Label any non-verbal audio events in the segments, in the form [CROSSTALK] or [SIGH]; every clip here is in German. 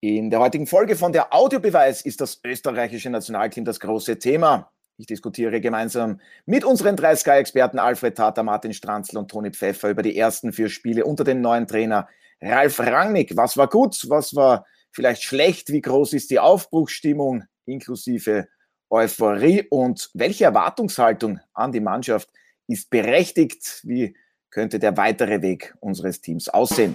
In der heutigen Folge von der Audiobeweis ist das österreichische Nationalteam das große Thema. Ich diskutiere gemeinsam mit unseren drei Sky-Experten Alfred Tata, Martin Stranzl und Toni Pfeffer über die ersten vier Spiele unter dem neuen Trainer Ralf Rangnick. Was war gut? Was war vielleicht schlecht? Wie groß ist die Aufbruchsstimmung inklusive Euphorie? Und welche Erwartungshaltung an die Mannschaft ist berechtigt? Wie könnte der weitere Weg unseres Teams aussehen?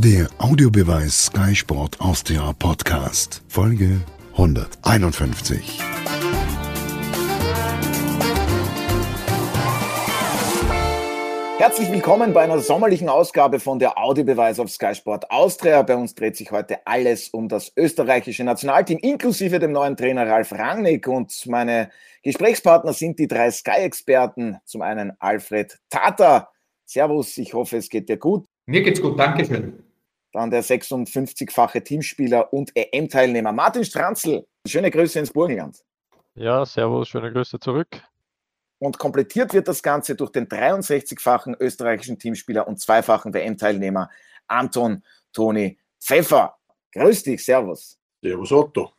Der Audiobeweis Sky Sport Austria Podcast, Folge 151. Herzlich willkommen bei einer sommerlichen Ausgabe von der Audiobeweis auf Sky Sport Austria. Bei uns dreht sich heute alles um das österreichische Nationalteam, inklusive dem neuen Trainer Ralf Rangnick. Und meine Gesprächspartner sind die drei Sky-Experten. Zum einen Alfred Tata. Servus, ich hoffe, es geht dir gut. Mir geht's gut, danke schön. Dann der 56-fache Teamspieler und EM-Teilnehmer Martin Stranzl. Schöne Grüße ins Burgenland. Ja, servus, schöne Grüße zurück. Und komplettiert wird das Ganze durch den 63-fachen österreichischen Teamspieler und zweifachen WM-Teilnehmer Anton Toni Pfeffer. Grüß dich, Servus. Servus Otto.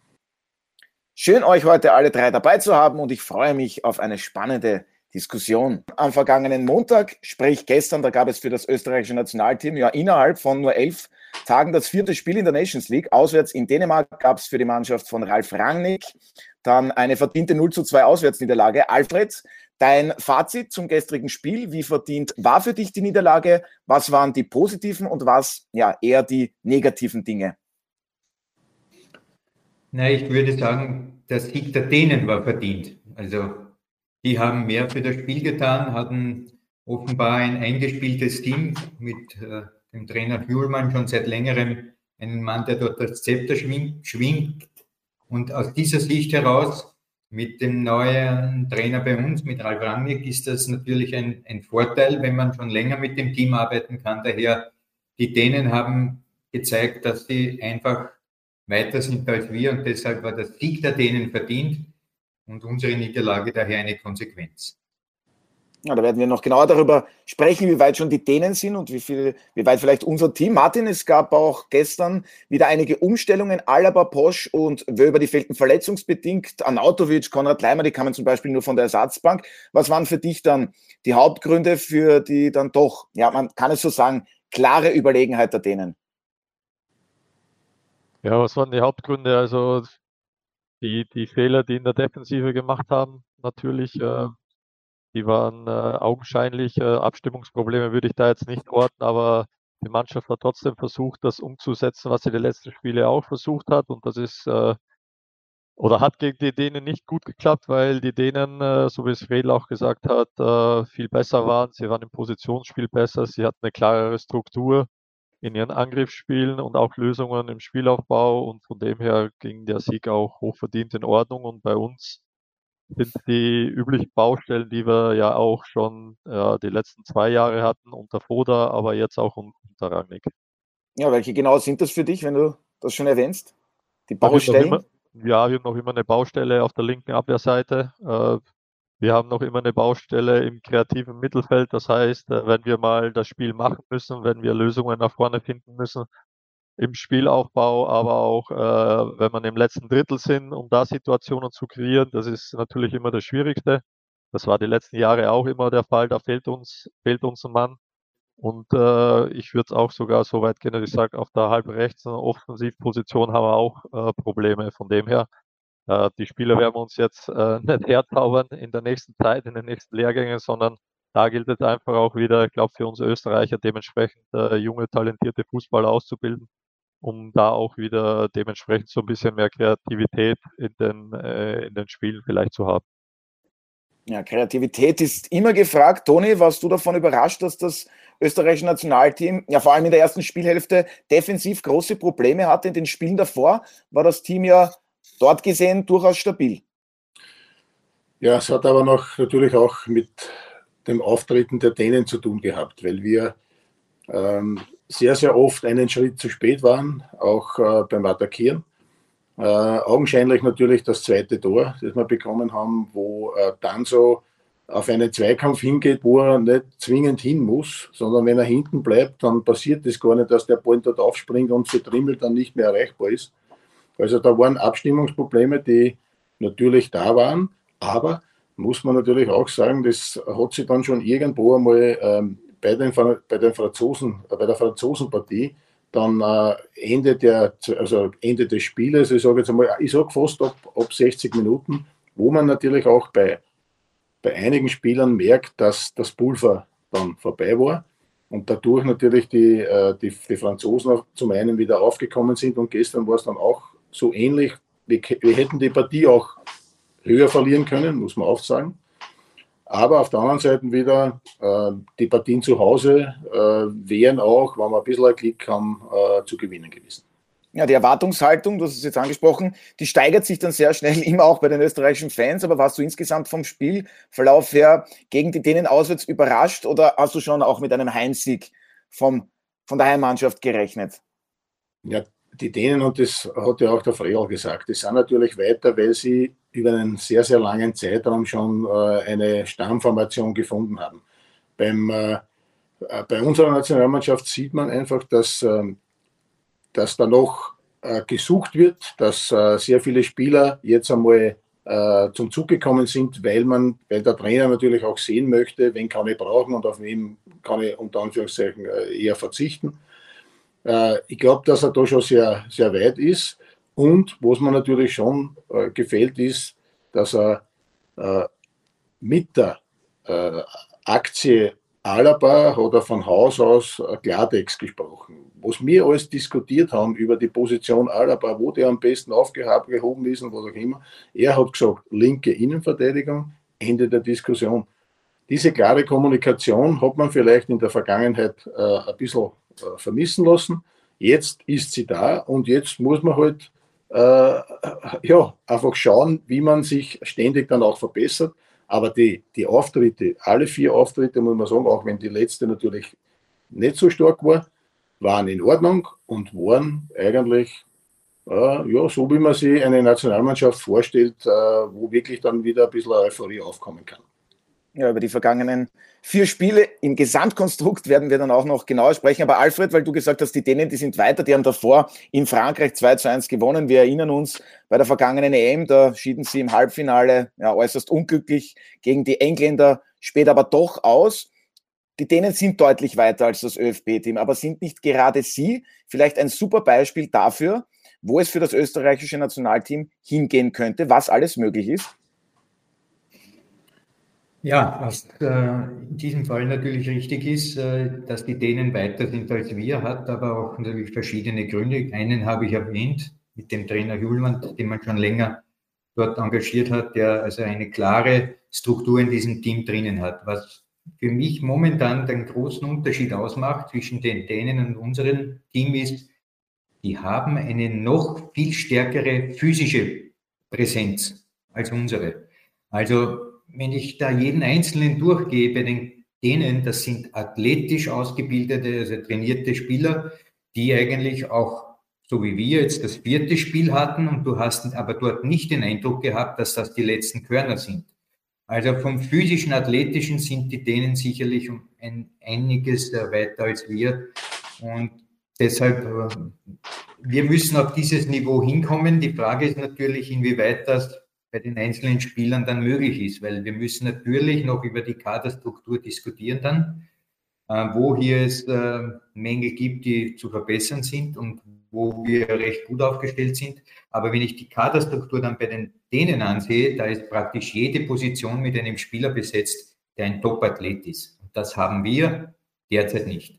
Schön, euch heute alle drei dabei zu haben und ich freue mich auf eine spannende Diskussion. Am vergangenen Montag, sprich gestern, da gab es für das österreichische Nationalteam ja innerhalb von nur elf Tagen das vierte Spiel in der Nations League. Auswärts in Dänemark gab es für die Mannschaft von Ralf Rangnick dann eine verdiente 0 zu 2 Auswärtsniederlage. Alfred, dein Fazit zum gestrigen Spiel, wie verdient war für dich die Niederlage? Was waren die positiven und was ja eher die negativen Dinge? Na, ich würde sagen, der Sieg der Dänen war verdient. Also die haben mehr für das Spiel getan, hatten offenbar ein eingespieltes Team mit äh, dem Trainer Hühlmann schon seit längerem einen Mann, der dort das Zepter schwingt, schwingt. Und aus dieser Sicht heraus, mit dem neuen Trainer bei uns, mit Ralf Rangnick, ist das natürlich ein, ein Vorteil, wenn man schon länger mit dem Team arbeiten kann. Daher, die Dänen haben gezeigt, dass sie einfach weiter sind als wir und deshalb war der Sieg der Dänen verdient und unsere Niederlage daher eine Konsequenz. Ja, da werden wir noch genauer darüber sprechen, wie weit schon die Dänen sind und wie, viel, wie weit vielleicht unser Team. Martin, es gab auch gestern wieder einige Umstellungen. Alaba, Posch und Wöber, die fehlten verletzungsbedingt. Anautovic, Konrad Leimer, die kamen zum Beispiel nur von der Ersatzbank. Was waren für dich dann die Hauptgründe für die dann doch, ja, man kann es so sagen, klare Überlegenheit der Dänen? Ja, was waren die Hauptgründe? Also die, die Fehler, die in der Defensive gemacht haben, natürlich, äh, die waren äh, augenscheinlich. Äh, Abstimmungsprobleme würde ich da jetzt nicht orten, aber die Mannschaft hat trotzdem versucht, das umzusetzen, was sie die letzten Spiele auch versucht hat. Und das ist äh, oder hat gegen die Dänen nicht gut geklappt, weil die Dänen, äh, so wie es Fredel auch gesagt hat, äh, viel besser waren. Sie waren im Positionsspiel besser, sie hatten eine klarere Struktur in ihren Angriffsspielen und auch Lösungen im Spielaufbau und von dem her ging der Sieg auch hochverdient in Ordnung und bei uns sind die üblichen Baustellen, die wir ja auch schon ja, die letzten zwei Jahre hatten unter Foda, aber jetzt auch unter Rangnick. Ja, welche genau sind das für dich, wenn du das schon erwähnst? Die Baustellen? ja, wir haben noch immer eine Baustelle auf der linken Abwehrseite. Äh, wir haben noch immer eine Baustelle im kreativen Mittelfeld. Das heißt, äh, wenn wir mal das Spiel machen müssen, wenn wir Lösungen nach vorne finden müssen im Spielaufbau, aber auch äh, wenn man im letzten Drittel sind, um da Situationen zu kreieren, das ist natürlich immer das Schwierigste. Das war die letzten Jahre auch immer der Fall. Da fehlt uns, fehlt uns ein Mann. Und äh, ich würde es auch sogar so weit gehen, dass ich sage, auf der halb rechts Offensivposition haben wir auch äh, Probleme. Von dem her äh, die Spieler werden wir uns jetzt äh, [LAUGHS] nicht herzaubern in der nächsten Zeit, in den nächsten Lehrgängen, sondern da gilt es einfach auch wieder, ich glaube, für uns Österreicher dementsprechend äh, junge, talentierte Fußballer auszubilden, um da auch wieder dementsprechend so ein bisschen mehr Kreativität in den, äh, in den Spielen vielleicht zu haben. Ja, Kreativität ist immer gefragt. Toni, warst du davon überrascht, dass das österreichische Nationalteam, ja vor allem in der ersten Spielhälfte, defensiv große Probleme hatte? In den Spielen davor war das Team ja dort gesehen durchaus stabil. Ja, es hat aber noch natürlich auch mit dem Auftreten der Dänen zu tun gehabt, weil wir ähm, sehr, sehr oft einen Schritt zu spät waren, auch äh, beim Attackieren. Äh, augenscheinlich natürlich das zweite Tor, das wir bekommen haben, wo äh, dann so auf einen Zweikampf hingeht, wo er nicht zwingend hin muss, sondern wenn er hinten bleibt, dann passiert das gar nicht, dass der Ball dort aufspringt und für Trimmel dann nicht mehr erreichbar ist. Also da waren Abstimmungsprobleme, die natürlich da waren, aber muss man natürlich auch sagen, das hat sich dann schon irgendwo einmal ähm, bei, den, bei, den Franzosen, äh, bei der Franzosenpartie dann äh, Ende, der, also Ende des Spieles, ich sage jetzt einmal, ich sage fast ab, ab 60 Minuten, wo man natürlich auch bei, bei einigen Spielern merkt, dass das Pulver dann vorbei war und dadurch natürlich die, äh, die, die Franzosen zum einen wieder aufgekommen sind und gestern war es dann auch so ähnlich, wir, wir hätten die Partie auch höher verlieren können, muss man oft sagen. Aber auf der anderen Seite wieder, äh, die Partien zu Hause äh, wären auch, wenn wir ein bisschen Klick haben, äh, zu gewinnen gewesen. Ja, die Erwartungshaltung, du hast es jetzt angesprochen, die steigert sich dann sehr schnell [LAUGHS] immer auch bei den österreichischen Fans. Aber warst du insgesamt vom Spielverlauf her gegen die Dänen auswärts überrascht oder hast du schon auch mit einem Heimsieg vom, von der Heimmannschaft gerechnet? Ja, die Dänen, und das hat ja auch der Freil gesagt, die sind natürlich weiter, weil sie über einen sehr, sehr langen Zeitraum schon äh, eine Stammformation gefunden haben. Beim, äh, äh, bei unserer Nationalmannschaft sieht man einfach, dass, ähm, dass da noch gesucht wird, dass sehr viele Spieler jetzt einmal zum Zug gekommen sind, weil man, weil der Trainer natürlich auch sehen möchte, wen kann ich brauchen und auf wen kann ich unter Anführungszeichen eher verzichten. Ich glaube, dass er da schon sehr, sehr weit ist. Und was mir natürlich schon äh, gefällt, ist, dass er äh, mit der äh, Aktie Alaba hat von Haus aus äh, Klartext gesprochen. Was wir alles diskutiert haben über die Position Alaba, wo der am besten aufgehoben ist und was auch immer, er hat gesagt, linke Innenverteidigung, Ende der Diskussion. Diese klare Kommunikation hat man vielleicht in der Vergangenheit äh, ein bisschen äh, vermissen lassen. Jetzt ist sie da und jetzt muss man halt äh, ja, einfach schauen, wie man sich ständig dann auch verbessert. Aber die, die Auftritte, alle vier Auftritte, muss man sagen, auch wenn die letzte natürlich nicht so stark war, waren in Ordnung und waren eigentlich äh, ja, so, wie man sich eine Nationalmannschaft vorstellt, äh, wo wirklich dann wieder ein bisschen Euphorie aufkommen kann. Ja, über die vergangenen vier Spiele im Gesamtkonstrukt werden wir dann auch noch genauer sprechen. Aber Alfred, weil du gesagt hast, die Dänen, die sind weiter, die haben davor in Frankreich 2 zu 1 gewonnen. Wir erinnern uns bei der vergangenen EM, da schieden sie im Halbfinale ja, äußerst unglücklich gegen die Engländer, später aber doch aus. Die Dänen sind deutlich weiter als das ÖFB-Team, aber sind nicht gerade sie vielleicht ein super Beispiel dafür, wo es für das österreichische Nationalteam hingehen könnte, was alles möglich ist? Ja, was äh, in diesem Fall natürlich richtig ist, äh, dass die Dänen weiter sind als wir, hat aber auch natürlich verschiedene Gründe. Einen habe ich erwähnt, mit dem Trainer Julwand, den man schon länger dort engagiert hat, der also eine klare Struktur in diesem Team drinnen hat. Was für mich momentan den großen Unterschied ausmacht zwischen den Dänen und unserem Team ist, die haben eine noch viel stärkere physische Präsenz als unsere. Also wenn ich da jeden Einzelnen durchgehe, bei den denen, das sind athletisch ausgebildete, also trainierte Spieler, die eigentlich auch, so wie wir jetzt das vierte Spiel hatten und du hast aber dort nicht den Eindruck gehabt, dass das die letzten Körner sind. Also vom physischen, athletischen sind die Dänen sicherlich um ein, einiges weiter als wir. Und deshalb, äh, wir müssen auf dieses Niveau hinkommen. Die Frage ist natürlich, inwieweit das bei den einzelnen Spielern dann möglich ist, weil wir müssen natürlich noch über die Kaderstruktur diskutieren dann, äh, wo hier es äh, Mängel gibt, die zu verbessern sind und wo wir recht gut aufgestellt sind. Aber wenn ich die Kaderstruktur dann bei den Dänen ansehe, da ist praktisch jede Position mit einem Spieler besetzt, der ein Top-Athlet ist. Und das haben wir derzeit nicht.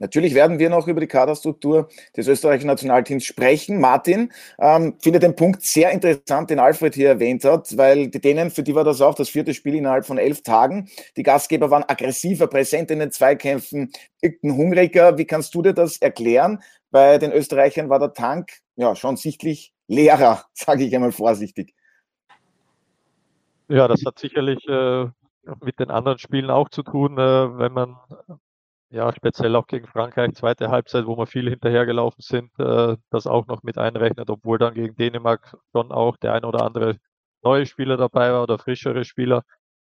Natürlich werden wir noch über die Kaderstruktur des österreichischen Nationalteams sprechen. Martin ähm, finde den Punkt sehr interessant, den Alfred hier erwähnt hat, weil die Dänen, für die war das auch das vierte Spiel innerhalb von elf Tagen. Die Gastgeber waren aggressiver, präsent in den Zweikämpfen, irgendein hungriger. Wie kannst du dir das erklären? Bei den Österreichern war der Tank ja schon sichtlich leerer, [LAUGHS] sage ich einmal vorsichtig. Ja, das hat sicherlich äh, mit den anderen Spielen auch zu tun, äh, wenn man ja, speziell auch gegen Frankreich, zweite Halbzeit, wo wir viel hinterhergelaufen sind, äh, das auch noch mit einrechnet, obwohl dann gegen Dänemark schon auch der ein oder andere neue Spieler dabei war oder frischere Spieler.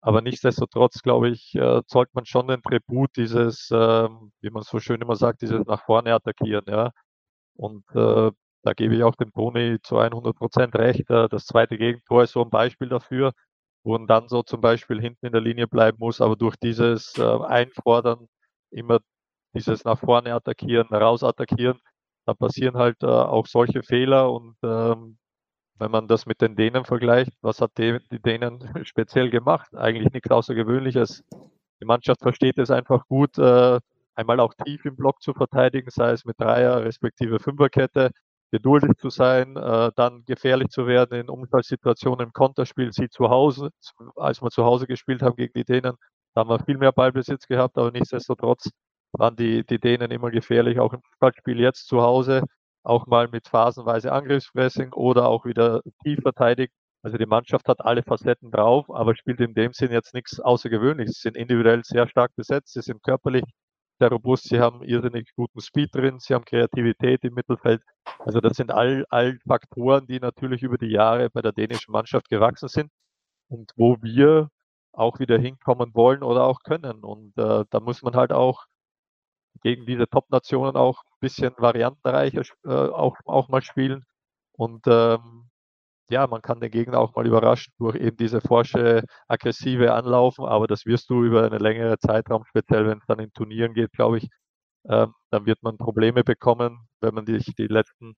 Aber nichtsdestotrotz, glaube ich, äh, zollt man schon den Tribut dieses, ähm, wie man so schön immer sagt, dieses nach vorne attackieren, ja. Und äh, da gebe ich auch dem Toni zu 100 Prozent recht. Äh, das zweite Gegentor ist so ein Beispiel dafür, wo man dann so zum Beispiel hinten in der Linie bleiben muss, aber durch dieses äh, Einfordern immer dieses nach vorne attackieren, raus attackieren, da passieren halt äh, auch solche Fehler und ähm, wenn man das mit den Dänen vergleicht, was hat die, Dänen [LAUGHS] speziell gemacht? Eigentlich nichts Außergewöhnliches. Die Mannschaft versteht es einfach gut, äh, einmal auch tief im Block zu verteidigen, sei es mit Dreier- respektive Fünferkette, geduldig zu sein, äh, dann gefährlich zu werden in Umfallsituationen im Konterspiel. Sie zu Hause, als wir zu Hause gespielt haben gegen die Dänen, da haben wir viel mehr Ballbesitz gehabt, aber nichtsdestotrotz waren die, die Dänen immer gefährlich, auch im Spiel jetzt zu Hause auch mal mit phasenweise Angriffspressing oder auch wieder tief verteidigt. Also die Mannschaft hat alle Facetten drauf, aber spielt in dem Sinn jetzt nichts Außergewöhnliches. Sie sind individuell sehr stark besetzt, sie sind körperlich sehr robust, sie haben irrsinnig guten Speed drin, sie haben Kreativität im Mittelfeld. Also das sind all, all Faktoren, die natürlich über die Jahre bei der dänischen Mannschaft gewachsen sind und wo wir auch wieder hinkommen wollen oder auch können. Und äh, da muss man halt auch gegen diese Top-Nationen auch ein bisschen variantenreicher äh, auch, auch mal spielen. Und ähm, ja, man kann den Gegner auch mal überraschen durch eben diese forsche, aggressive Anlaufen, aber das wirst du über eine längere Zeitraum, speziell wenn es dann in Turnieren geht, glaube ich, ähm, dann wird man Probleme bekommen, wenn man sich die letzten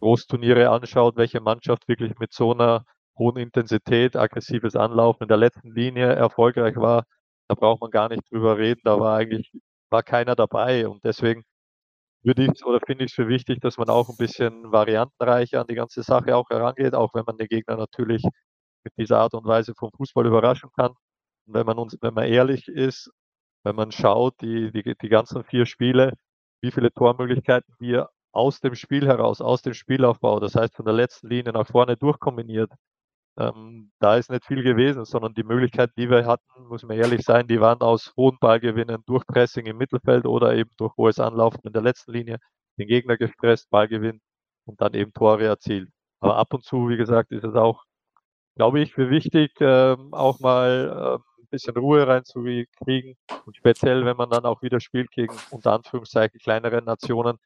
Großturniere anschaut, welche Mannschaft wirklich mit so einer hohen Intensität, aggressives Anlaufen in der letzten Linie erfolgreich war. Da braucht man gar nicht drüber reden. Da war eigentlich war keiner dabei. Und deswegen würde ich oder finde ich es für wichtig, dass man auch ein bisschen variantenreicher an die ganze Sache auch herangeht, auch wenn man den Gegner natürlich mit dieser Art und Weise vom Fußball überraschen kann. Und wenn man uns, wenn man ehrlich ist, wenn man schaut, die, die, die ganzen vier Spiele, wie viele Tormöglichkeiten wir aus dem Spiel heraus, aus dem Spielaufbau, das heißt von der letzten Linie nach vorne durchkombiniert, ähm, da ist nicht viel gewesen, sondern die Möglichkeiten, die wir hatten, muss man ehrlich sein, die waren aus hohen Ballgewinnen durch Pressing im Mittelfeld oder eben durch hohes Anlaufen in der letzten Linie, den Gegner gestresst, Ballgewinn und dann eben Tore erzielt. Aber ab und zu, wie gesagt, ist es auch, glaube ich, für wichtig, ähm, auch mal äh, ein bisschen Ruhe reinzukriegen. Und speziell, wenn man dann auch wieder spielt gegen unter Anführungszeichen kleinere Nationen,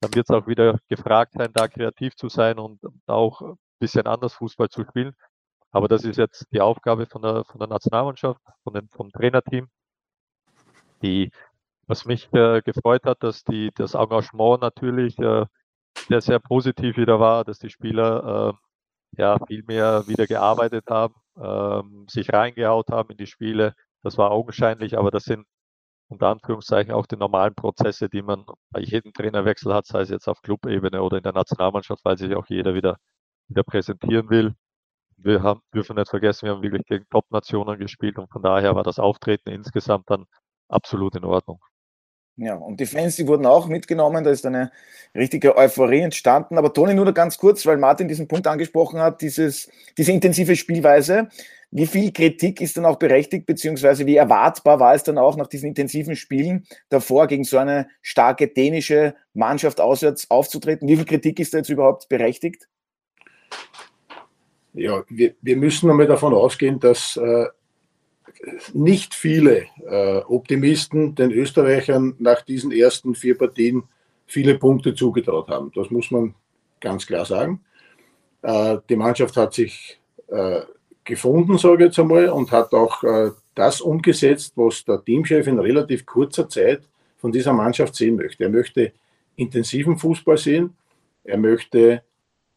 dann wird es auch wieder gefragt sein, da kreativ zu sein und auch ein bisschen anders Fußball zu spielen. Aber das ist jetzt die Aufgabe von der, von der Nationalmannschaft, von dem, vom Trainerteam. Die, was mich äh, gefreut hat, dass die, das Engagement natürlich äh, sehr, sehr positiv wieder war, dass die Spieler äh, ja viel mehr wieder gearbeitet haben, ähm, sich reingehaut haben in die Spiele. Das war augenscheinlich, aber das sind unter Anführungszeichen auch die normalen Prozesse, die man bei jedem Trainerwechsel hat, sei es jetzt auf Clubebene oder in der Nationalmannschaft, weil sich auch jeder wieder, wieder präsentieren will wir haben, dürfen nicht vergessen, wir haben wirklich gegen Top-Nationen gespielt und von daher war das Auftreten insgesamt dann absolut in Ordnung. Ja, und die Fans, die wurden auch mitgenommen, da ist eine richtige Euphorie entstanden. Aber Toni, nur noch ganz kurz, weil Martin diesen Punkt angesprochen hat, dieses, diese intensive Spielweise. Wie viel Kritik ist dann auch berechtigt, beziehungsweise wie erwartbar war es dann auch nach diesen intensiven Spielen davor, gegen so eine starke dänische Mannschaft auswärts aufzutreten? Wie viel Kritik ist da jetzt überhaupt berechtigt? Ja, wir, wir müssen einmal davon ausgehen, dass äh, nicht viele äh, Optimisten den Österreichern nach diesen ersten vier Partien viele Punkte zugetraut haben. Das muss man ganz klar sagen. Äh, die Mannschaft hat sich äh, gefunden, sage ich jetzt einmal, und hat auch äh, das umgesetzt, was der Teamchef in relativ kurzer Zeit von dieser Mannschaft sehen möchte. Er möchte intensiven Fußball sehen, er möchte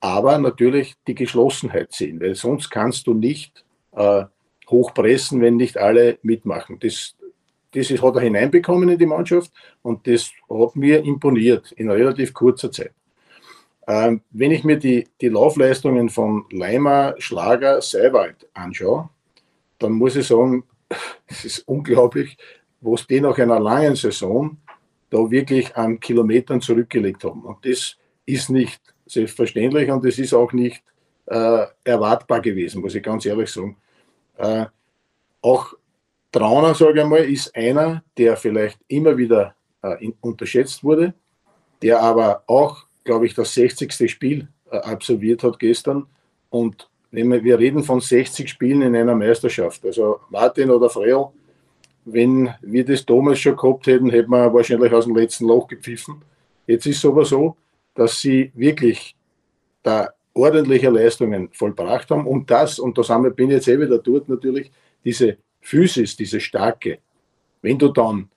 aber natürlich die Geschlossenheit sehen, weil sonst kannst du nicht äh, hochpressen, wenn nicht alle mitmachen. Das, das ist, hat er hineinbekommen in die Mannschaft und das hat mir imponiert in relativ kurzer Zeit. Ähm, wenn ich mir die, die Laufleistungen von Leimer, Schlager, Seiwald anschaue, dann muss ich sagen, [LAUGHS] es ist unglaublich, was die nach einer langen Saison da wirklich an Kilometern zurückgelegt haben. Und das ist nicht selbstverständlich und es ist auch nicht äh, erwartbar gewesen, muss ich ganz ehrlich sagen. Äh, auch Trauner, sage ich mal, ist einer, der vielleicht immer wieder äh, in, unterschätzt wurde, der aber auch, glaube ich, das 60. Spiel äh, absolviert hat gestern und wir reden von 60 Spielen in einer Meisterschaft. Also Martin oder Freel, wenn wir das damals schon gehabt hätten, hätten wir wahrscheinlich aus dem letzten Loch gepfiffen. Jetzt ist es aber so, dass sie wirklich da ordentliche Leistungen vollbracht haben und das, und da bin ich jetzt eh wieder dort natürlich, diese Physis, diese starke, wenn du dann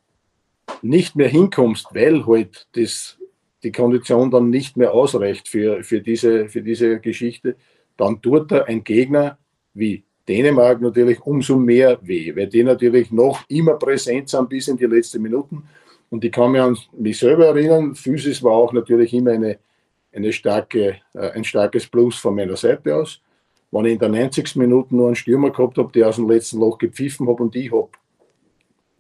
nicht mehr hinkommst, weil halt das, die Kondition dann nicht mehr ausreicht für, für, diese, für diese Geschichte, dann tut da ein Gegner wie Dänemark natürlich umso mehr weh, weil die natürlich noch immer präsent sind bis in die letzten Minuten. Und ich kann mich an mich selber erinnern, Physis war auch natürlich immer eine, eine starke, äh, ein starkes Plus von meiner Seite aus. Wenn ich in der 90. Minute nur einen Stürmer gehabt habe, der aus dem letzten Loch gepfiffen habe und ich habe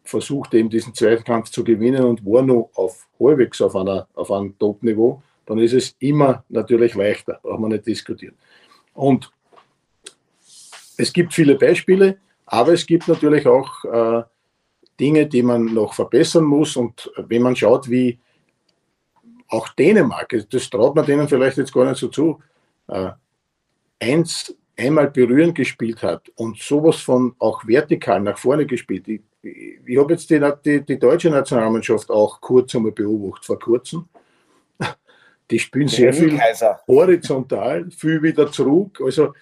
versucht, eben diesen Zweikampf zu gewinnen und war noch auf halbwegs auf, einer, auf einem Top-Niveau, dann ist es immer natürlich leichter, braucht man nicht diskutieren. Und es gibt viele Beispiele, aber es gibt natürlich auch äh, Dinge, die man noch verbessern muss. Und wenn man schaut, wie auch Dänemark, das traut man denen vielleicht jetzt gar nicht so zu, äh, eins einmal berührend gespielt hat und sowas von auch vertikal nach vorne gespielt. Ich, ich, habe jetzt die, die, die, deutsche Nationalmannschaft auch kurz einmal beobachtet, vor kurzem. Die spielen sehr viel horizontal, viel wieder zurück. Also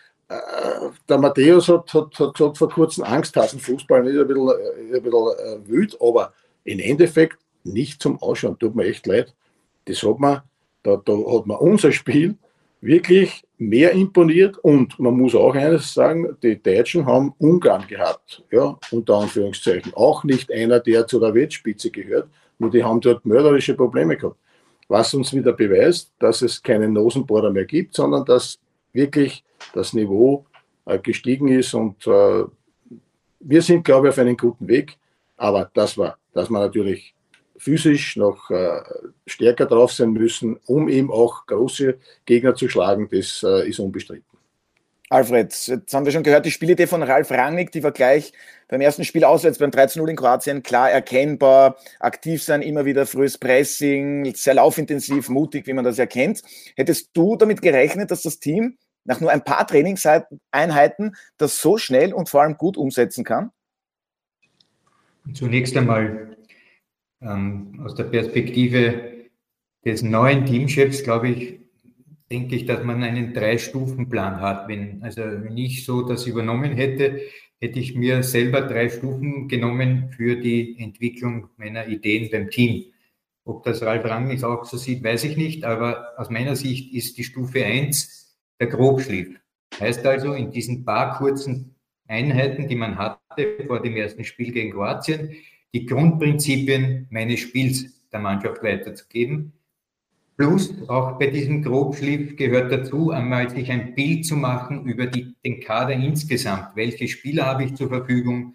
der Matthäus hat, hat, hat, hat vor kurzem Angsthasenfußball, ist ein bisschen, ist ein bisschen äh, wild, aber im Endeffekt nicht zum Ausschauen. Tut mir echt leid. Das hat man, da, da hat man unser Spiel wirklich mehr imponiert und man muss auch eines sagen, die Deutschen haben Ungarn gehabt, ja, unter Anführungszeichen. Auch nicht einer, der zu der Weltspitze gehört, nur die haben dort mörderische Probleme gehabt. Was uns wieder beweist, dass es keinen Nosenbohrer mehr gibt, sondern dass wirklich das Niveau äh, gestiegen ist und äh, wir sind, glaube ich, auf einem guten Weg. Aber das war, dass man natürlich physisch noch äh, stärker drauf sein müssen, um eben auch große Gegner zu schlagen, das ist unbestritten. Alfred, jetzt haben wir schon gehört, die Spielidee von Ralf Rangnick, die war gleich beim ersten Spiel auswärts beim 13-0 in Kroatien klar erkennbar, aktiv sein, immer wieder frühes Pressing, sehr laufintensiv, mutig, wie man das erkennt. Hättest du damit gerechnet, dass das Team nach nur ein paar Trainingseinheiten das so schnell und vor allem gut umsetzen kann? Zunächst einmal ähm, aus der Perspektive des neuen Teamchefs, glaube ich, denke ich, dass man einen Drei-Stufen-Plan hat. Wenn, also wenn ich so das übernommen hätte, hätte ich mir selber drei Stufen genommen für die Entwicklung meiner Ideen beim Team. Ob das Ralf Rangnick auch so sieht, weiß ich nicht, aber aus meiner Sicht ist die Stufe 1 der Grobschliff. Heißt also, in diesen paar kurzen Einheiten, die man hatte vor dem ersten Spiel gegen Kroatien, die Grundprinzipien meines Spiels der Mannschaft weiterzugeben. Plus auch bei diesem Grobschliff gehört dazu, einmal sich ein Bild zu machen über die, den Kader insgesamt. Welche Spieler habe ich zur Verfügung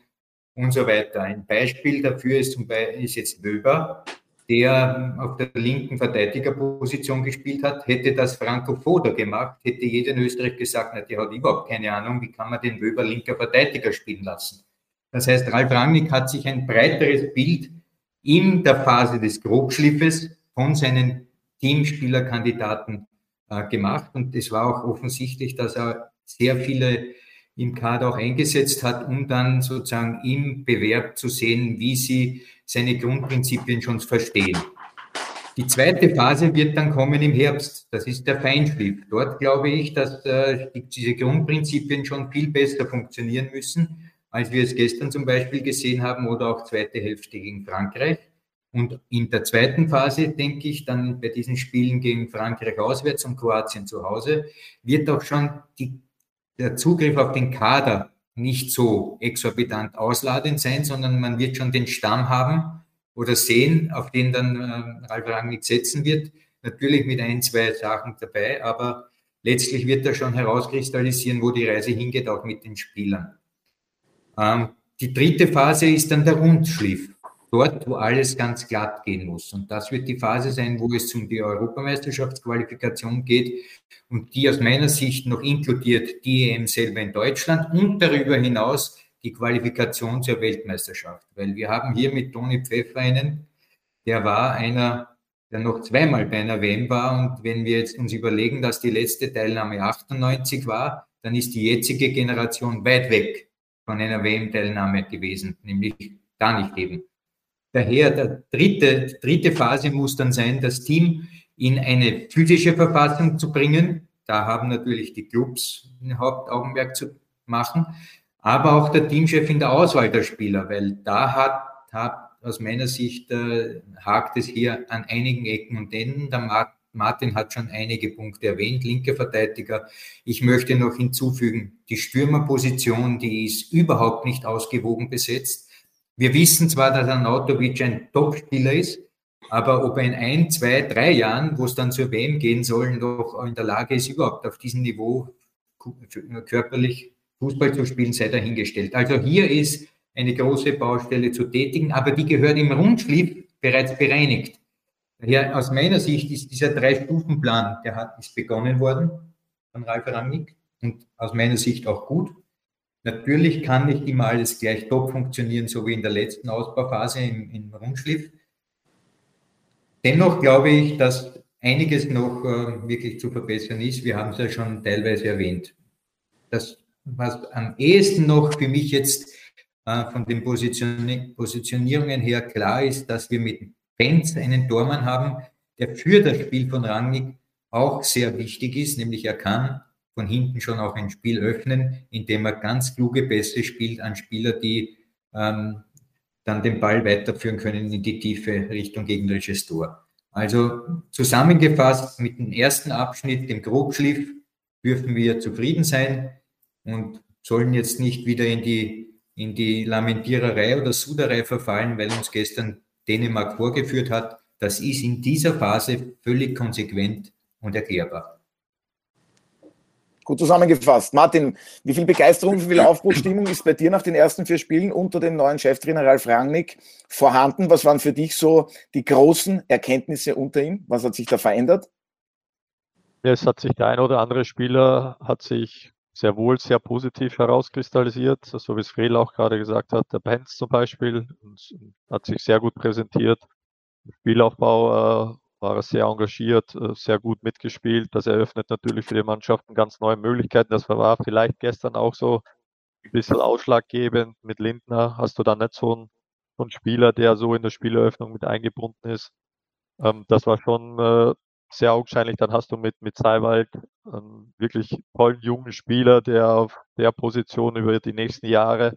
und so weiter. Ein Beispiel dafür ist zum Beispiel ist jetzt Wöber, der auf der linken Verteidigerposition gespielt hat. Hätte das Franco Foda gemacht, hätte jeder in Österreich gesagt, na, der hat überhaupt keine Ahnung, wie kann man den Wöber linker Verteidiger spielen lassen. Das heißt, Ralf Rangnick hat sich ein breiteres Bild in der Phase des Grobschliffes von seinen Teamspielerkandidaten äh, gemacht. Und es war auch offensichtlich, dass er sehr viele im Kader auch eingesetzt hat, um dann sozusagen im Bewerb zu sehen, wie sie seine Grundprinzipien schon verstehen. Die zweite Phase wird dann kommen im Herbst. Das ist der Feinschliff. Dort glaube ich, dass äh, diese Grundprinzipien schon viel besser funktionieren müssen als wir es gestern zum Beispiel gesehen haben oder auch zweite Hälfte gegen Frankreich. Und in der zweiten Phase, denke ich, dann bei diesen Spielen gegen Frankreich auswärts und Kroatien zu Hause, wird auch schon die, der Zugriff auf den Kader nicht so exorbitant ausladend sein, sondern man wird schon den Stamm haben oder sehen, auf den dann äh, Ralf Rangnick setzen wird. Natürlich mit ein, zwei Sachen dabei, aber letztlich wird er schon herauskristallisieren, wo die Reise hingeht, auch mit den Spielern. Ähm, die dritte Phase ist dann der Rundschliff. Dort, wo alles ganz glatt gehen muss. Und das wird die Phase sein, wo es um die Europameisterschaftsqualifikation geht und die aus meiner Sicht noch inkludiert die EM selber in Deutschland und darüber hinaus die Qualifikation zur Weltmeisterschaft. Weil wir haben hier mit Toni Pfeffer einen, der war einer, der noch zweimal bei einer WM war. Und wenn wir jetzt uns überlegen, dass die letzte Teilnahme 98 war, dann ist die jetzige Generation weit weg von einer WM-Teilnahme gewesen, nämlich gar nicht eben. Daher, der dritte, dritte Phase muss dann sein, das Team in eine physische Verfassung zu bringen. Da haben natürlich die Clubs ein Hauptaugenmerk zu machen, aber auch der Teamchef in der Auswahl der Spieler, weil da hat, hat aus meiner Sicht äh, hakt es hier an einigen Ecken und Enden. Der Martin hat schon einige Punkte erwähnt, linke Verteidiger. Ich möchte noch hinzufügen, die Stürmerposition, die ist überhaupt nicht ausgewogen besetzt. Wir wissen zwar, dass Anatovic ein Top-Spieler ist, aber ob er in ein, zwei, drei Jahren, wo es dann zur WM gehen soll, noch in der Lage ist, überhaupt auf diesem Niveau körperlich Fußball zu spielen, sei dahingestellt. Also hier ist eine große Baustelle zu tätigen, aber die gehört im Rundschliff bereits bereinigt. Daher aus meiner Sicht ist dieser Drei-Stufen-Plan, der hat, ist begonnen worden von Ralf Rangnick und aus meiner Sicht auch gut. Natürlich kann nicht immer alles gleich top funktionieren, so wie in der letzten Ausbauphase im, im Rundschliff. Dennoch glaube ich, dass einiges noch äh, wirklich zu verbessern ist. Wir haben es ja schon teilweise erwähnt. Das, was am ehesten noch für mich jetzt äh, von den Positionierungen her klar ist, dass wir mit Benz einen Tormann haben, der für das Spiel von Rangnick auch sehr wichtig ist, nämlich er kann von hinten schon auch ein Spiel öffnen, indem er ganz kluge Pässe spielt an Spieler, die ähm, dann den Ball weiterführen können in die tiefe Richtung gegnerisches Tor. Also zusammengefasst mit dem ersten Abschnitt, dem Grobschliff, dürfen wir zufrieden sein und sollen jetzt nicht wieder in die in die Lamentiererei oder Suderei verfallen, weil uns gestern Dänemark vorgeführt hat. Das ist in dieser Phase völlig konsequent und erklärbar. Gut zusammengefasst. Martin, wie viel Begeisterung, wie viel Aufbruchstimmung ist bei dir nach den ersten vier Spielen unter dem neuen Cheftrainer Ralf Rangnick vorhanden? Was waren für dich so die großen Erkenntnisse unter ihm? Was hat sich da verändert? Es hat sich der ein oder andere Spieler hat sich sehr wohl sehr positiv herauskristallisiert, so wie es Frel auch gerade gesagt hat. Der Benz zum Beispiel hat sich sehr gut präsentiert. Spielaufbau äh, war er sehr engagiert, äh, sehr gut mitgespielt. Das eröffnet natürlich für die Mannschaften ganz neue Möglichkeiten. Das war vielleicht gestern auch so ein bisschen ausschlaggebend. Mit Lindner hast du dann nicht so einen, einen Spieler, der so in der Spieleröffnung mit eingebunden ist. Ähm, das war schon äh, sehr augenscheinlich, dann hast du mit, mit Seiwald einen wirklich tollen jungen Spieler, der auf der Position über die nächsten Jahre,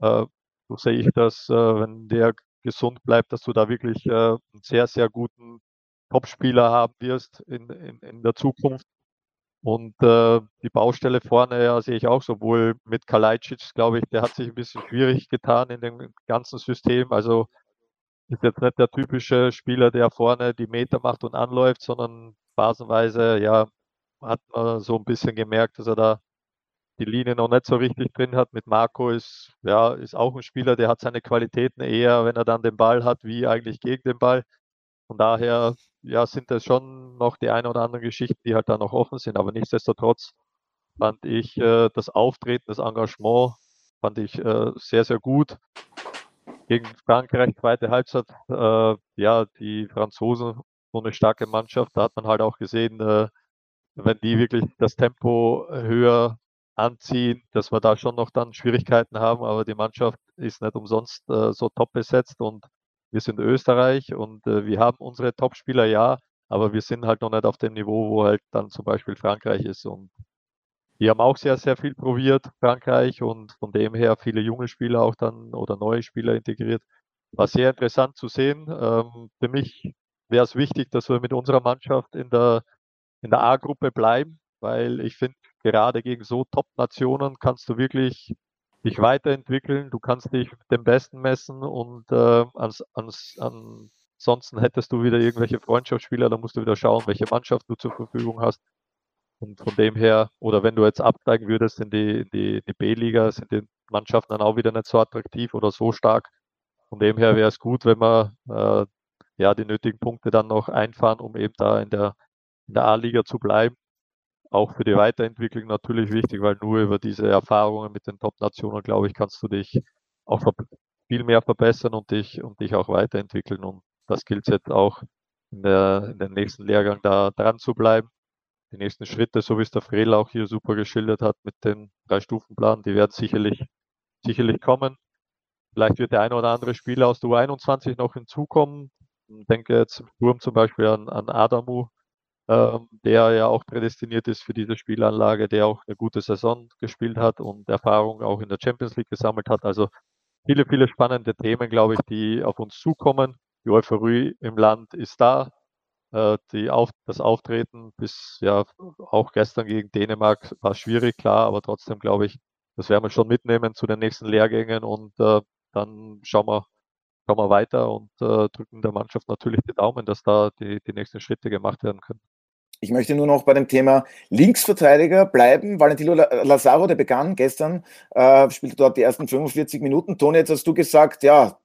äh, so sehe ich das, wenn der gesund bleibt, dass du da wirklich einen sehr, sehr guten Topspieler haben wirst in, in, in der Zukunft. Und äh, die Baustelle vorne ja, sehe ich auch sowohl mit Kalajdzic, glaube ich, der hat sich ein bisschen schwierig getan in dem ganzen System. Also ist jetzt nicht der typische Spieler, der vorne die Meter macht und anläuft, sondern phasenweise, ja, hat man so ein bisschen gemerkt, dass er da die Linie noch nicht so richtig drin hat. Mit Marco ist, ja, ist auch ein Spieler, der hat seine Qualitäten eher, wenn er dann den Ball hat, wie eigentlich gegen den Ball. Von daher, ja, sind das schon noch die ein oder anderen Geschichten, die halt da noch offen sind. Aber nichtsdestotrotz fand ich äh, das Auftreten, das Engagement, fand ich äh, sehr, sehr gut gegen Frankreich, zweite Halbzeit, äh, ja, die Franzosen, so eine starke Mannschaft, da hat man halt auch gesehen, äh, wenn die wirklich das Tempo höher anziehen, dass wir da schon noch dann Schwierigkeiten haben, aber die Mannschaft ist nicht umsonst äh, so top besetzt und wir sind Österreich und äh, wir haben unsere Topspieler ja, aber wir sind halt noch nicht auf dem Niveau, wo halt dann zum Beispiel Frankreich ist und die haben auch sehr, sehr viel probiert, Frankreich, und von dem her viele junge Spieler auch dann oder neue Spieler integriert. War sehr interessant zu sehen. Ähm, für mich wäre es wichtig, dass wir mit unserer Mannschaft in der, in der A-Gruppe bleiben, weil ich finde, gerade gegen so Top-Nationen kannst du wirklich dich weiterentwickeln, du kannst dich dem Besten messen und äh, ans, ans, ansonsten hättest du wieder irgendwelche Freundschaftsspieler, da musst du wieder schauen, welche Mannschaft du zur Verfügung hast. Und von dem her, oder wenn du jetzt absteigen würdest in die, die, die B-Liga, sind die Mannschaften dann auch wieder nicht so attraktiv oder so stark. Von dem her wäre es gut, wenn wir äh, ja die nötigen Punkte dann noch einfahren, um eben da in der, in der A-Liga zu bleiben. Auch für die Weiterentwicklung natürlich wichtig, weil nur über diese Erfahrungen mit den Top-Nationen, glaube ich, kannst du dich auch viel mehr verbessern und dich, und dich auch weiterentwickeln. Und das gilt jetzt auch in, der, in den nächsten Lehrgang da dran zu bleiben die nächsten Schritte, so wie es der Frel auch hier super geschildert hat mit dem Drei-Stufen-Plan, die werden sicherlich, sicherlich kommen. Vielleicht wird der eine oder andere Spieler aus der U21 noch hinzukommen. Ich denke jetzt zum Beispiel an, an Adamu, der ja auch prädestiniert ist für diese Spielanlage, der auch eine gute Saison gespielt hat und Erfahrung auch in der Champions League gesammelt hat. Also viele, viele spannende Themen, glaube ich, die auf uns zukommen. Die Euphorie im Land ist da. Äh, die auf, das Auftreten bis ja auch gestern gegen Dänemark war schwierig, klar, aber trotzdem glaube ich, das werden wir schon mitnehmen zu den nächsten Lehrgängen und äh, dann schauen wir, schauen wir weiter und äh, drücken der Mannschaft natürlich die Daumen, dass da die, die nächsten Schritte gemacht werden können. Ich möchte nur noch bei dem Thema Linksverteidiger bleiben. Valentino Lazaro, der begann gestern, äh, spielte dort die ersten 45 Minuten. Toni, jetzt hast du gesagt, ja,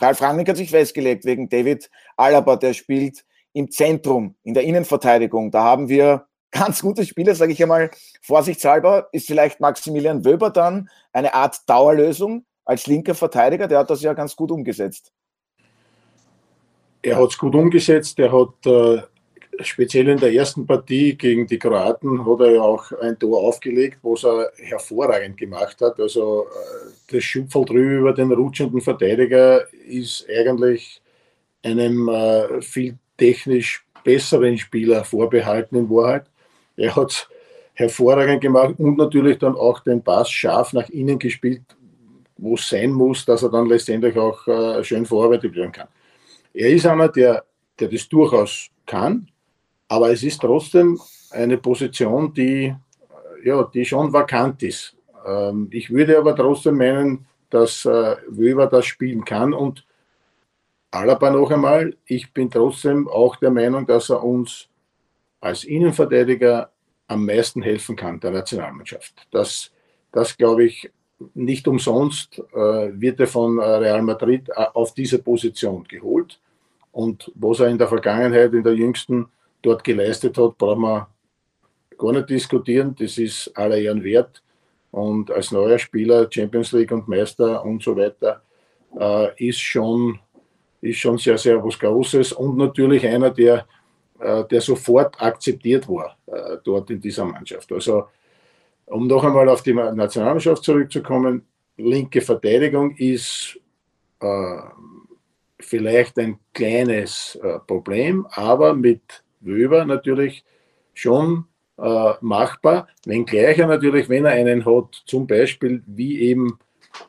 Ralf Rangnick hat sich festgelegt wegen David Alaba, der spielt im Zentrum, in der Innenverteidigung. Da haben wir ganz gute Spieler, sage ich einmal, vorsichtshalber. Ist vielleicht Maximilian Wöber dann eine Art Dauerlösung als linker Verteidiger? Der hat das ja ganz gut umgesetzt. Er hat es gut umgesetzt. Er hat äh, speziell in der ersten Partie gegen die Kroaten hat er ja auch ein Tor aufgelegt, was er hervorragend gemacht hat. Also äh, das Schupfel drüber über den rutschenden Verteidiger ist eigentlich einem äh, viel technisch besseren Spieler vorbehalten in Wahrheit. Er hat es hervorragend gemacht und natürlich dann auch den Pass scharf nach innen gespielt, wo es sein muss, dass er dann letztendlich auch äh, schön verarbeitet werden kann. Er ist einer, der, der das durchaus kann, aber es ist trotzdem eine Position, die, äh, ja, die schon vakant ist. Ähm, ich würde aber trotzdem meinen, dass äh, Weber das spielen kann und Alaba noch einmal, ich bin trotzdem auch der Meinung, dass er uns als Innenverteidiger am meisten helfen kann, der Nationalmannschaft. Das, das glaube ich, nicht umsonst äh, wird er von äh, Real Madrid äh, auf diese Position geholt. Und was er in der Vergangenheit, in der jüngsten, dort geleistet hat, brauchen wir gar nicht diskutieren. Das ist aller Ehren wert. Und als neuer Spieler, Champions League und Meister und so weiter, äh, ist schon ist schon sehr, sehr was Großes und natürlich einer, der, äh, der sofort akzeptiert war äh, dort in dieser Mannschaft. Also, um noch einmal auf die Nationalmannschaft zurückzukommen, linke Verteidigung ist äh, vielleicht ein kleines äh, Problem, aber mit Wöber natürlich schon äh, machbar, wenngleich er natürlich, wenn er einen hat, zum Beispiel wie eben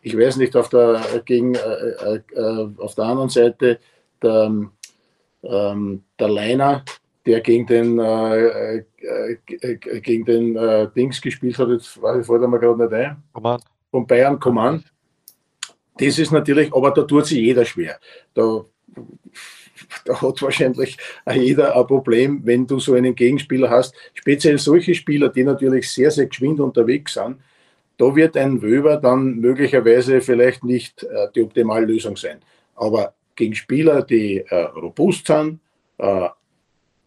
ich weiß nicht, auf der, gegen, äh, äh, auf der anderen Seite der, ähm, der Leiner, der gegen den, äh, äh gegen den äh, Dings gespielt hat, jetzt fällt mir gerade nicht ein. Command. Von Bayern Command. Das ist natürlich, aber da tut sich jeder schwer. Da, da hat wahrscheinlich jeder ein Problem, wenn du so einen Gegenspieler hast. Speziell solche Spieler, die natürlich sehr, sehr geschwind unterwegs sind da wird ein Wöber dann möglicherweise vielleicht nicht äh, die optimale Lösung sein. Aber gegen Spieler, die äh, robust sind, äh,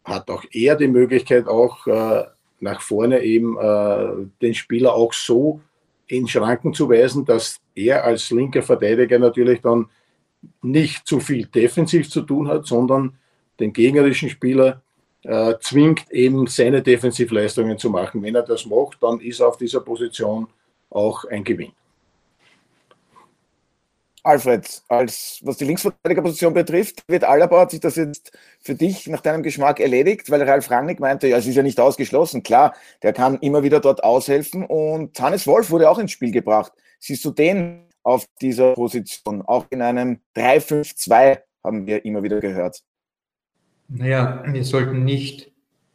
hat auch er die Möglichkeit, auch äh, nach vorne eben äh, den Spieler auch so in Schranken zu weisen, dass er als linker Verteidiger natürlich dann nicht zu viel defensiv zu tun hat, sondern den gegnerischen Spieler äh, zwingt, eben seine Defensivleistungen zu machen. Wenn er das macht, dann ist auf dieser Position auch ein Gewinn. Alfred, als was die Linksverteidigerposition betrifft, wird Alaba, hat sich das jetzt für dich nach deinem Geschmack erledigt, weil Ralf Rangnick meinte, ja, es ist ja nicht ausgeschlossen. Klar, der kann immer wieder dort aushelfen und Hannes Wolf wurde auch ins Spiel gebracht. Siehst du den auf dieser Position? Auch in einem 3-5-2 haben wir immer wieder gehört. Naja, wir sollten nicht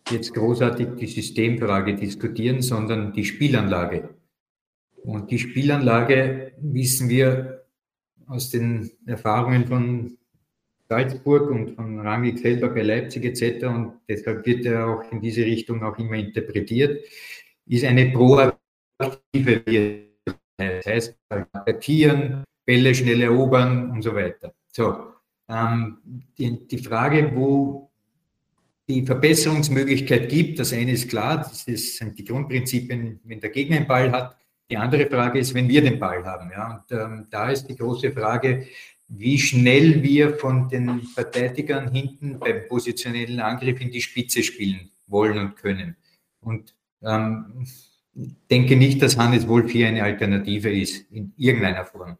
jetzt großartig die Systemfrage diskutieren, sondern die Spielanlage. Und die Spielanlage wissen wir aus den Erfahrungen von Salzburg und von Rangnick selber bei Leipzig etc. und deshalb wird er auch in diese Richtung auch immer interpretiert, ist eine proaktive das heißt, attackieren, Bälle schnell erobern und so weiter. So, ähm, die, die Frage, wo die Verbesserungsmöglichkeit gibt, das eine ist klar, das sind die Grundprinzipien, wenn der Gegner einen Ball hat, die andere Frage ist, wenn wir den Ball haben. Ja, und ähm, da ist die große Frage, wie schnell wir von den Verteidigern hinten beim positionellen Angriff in die Spitze spielen wollen und können. Und ähm, denke nicht, dass Hannes Wolf hier eine Alternative ist, in irgendeiner Form.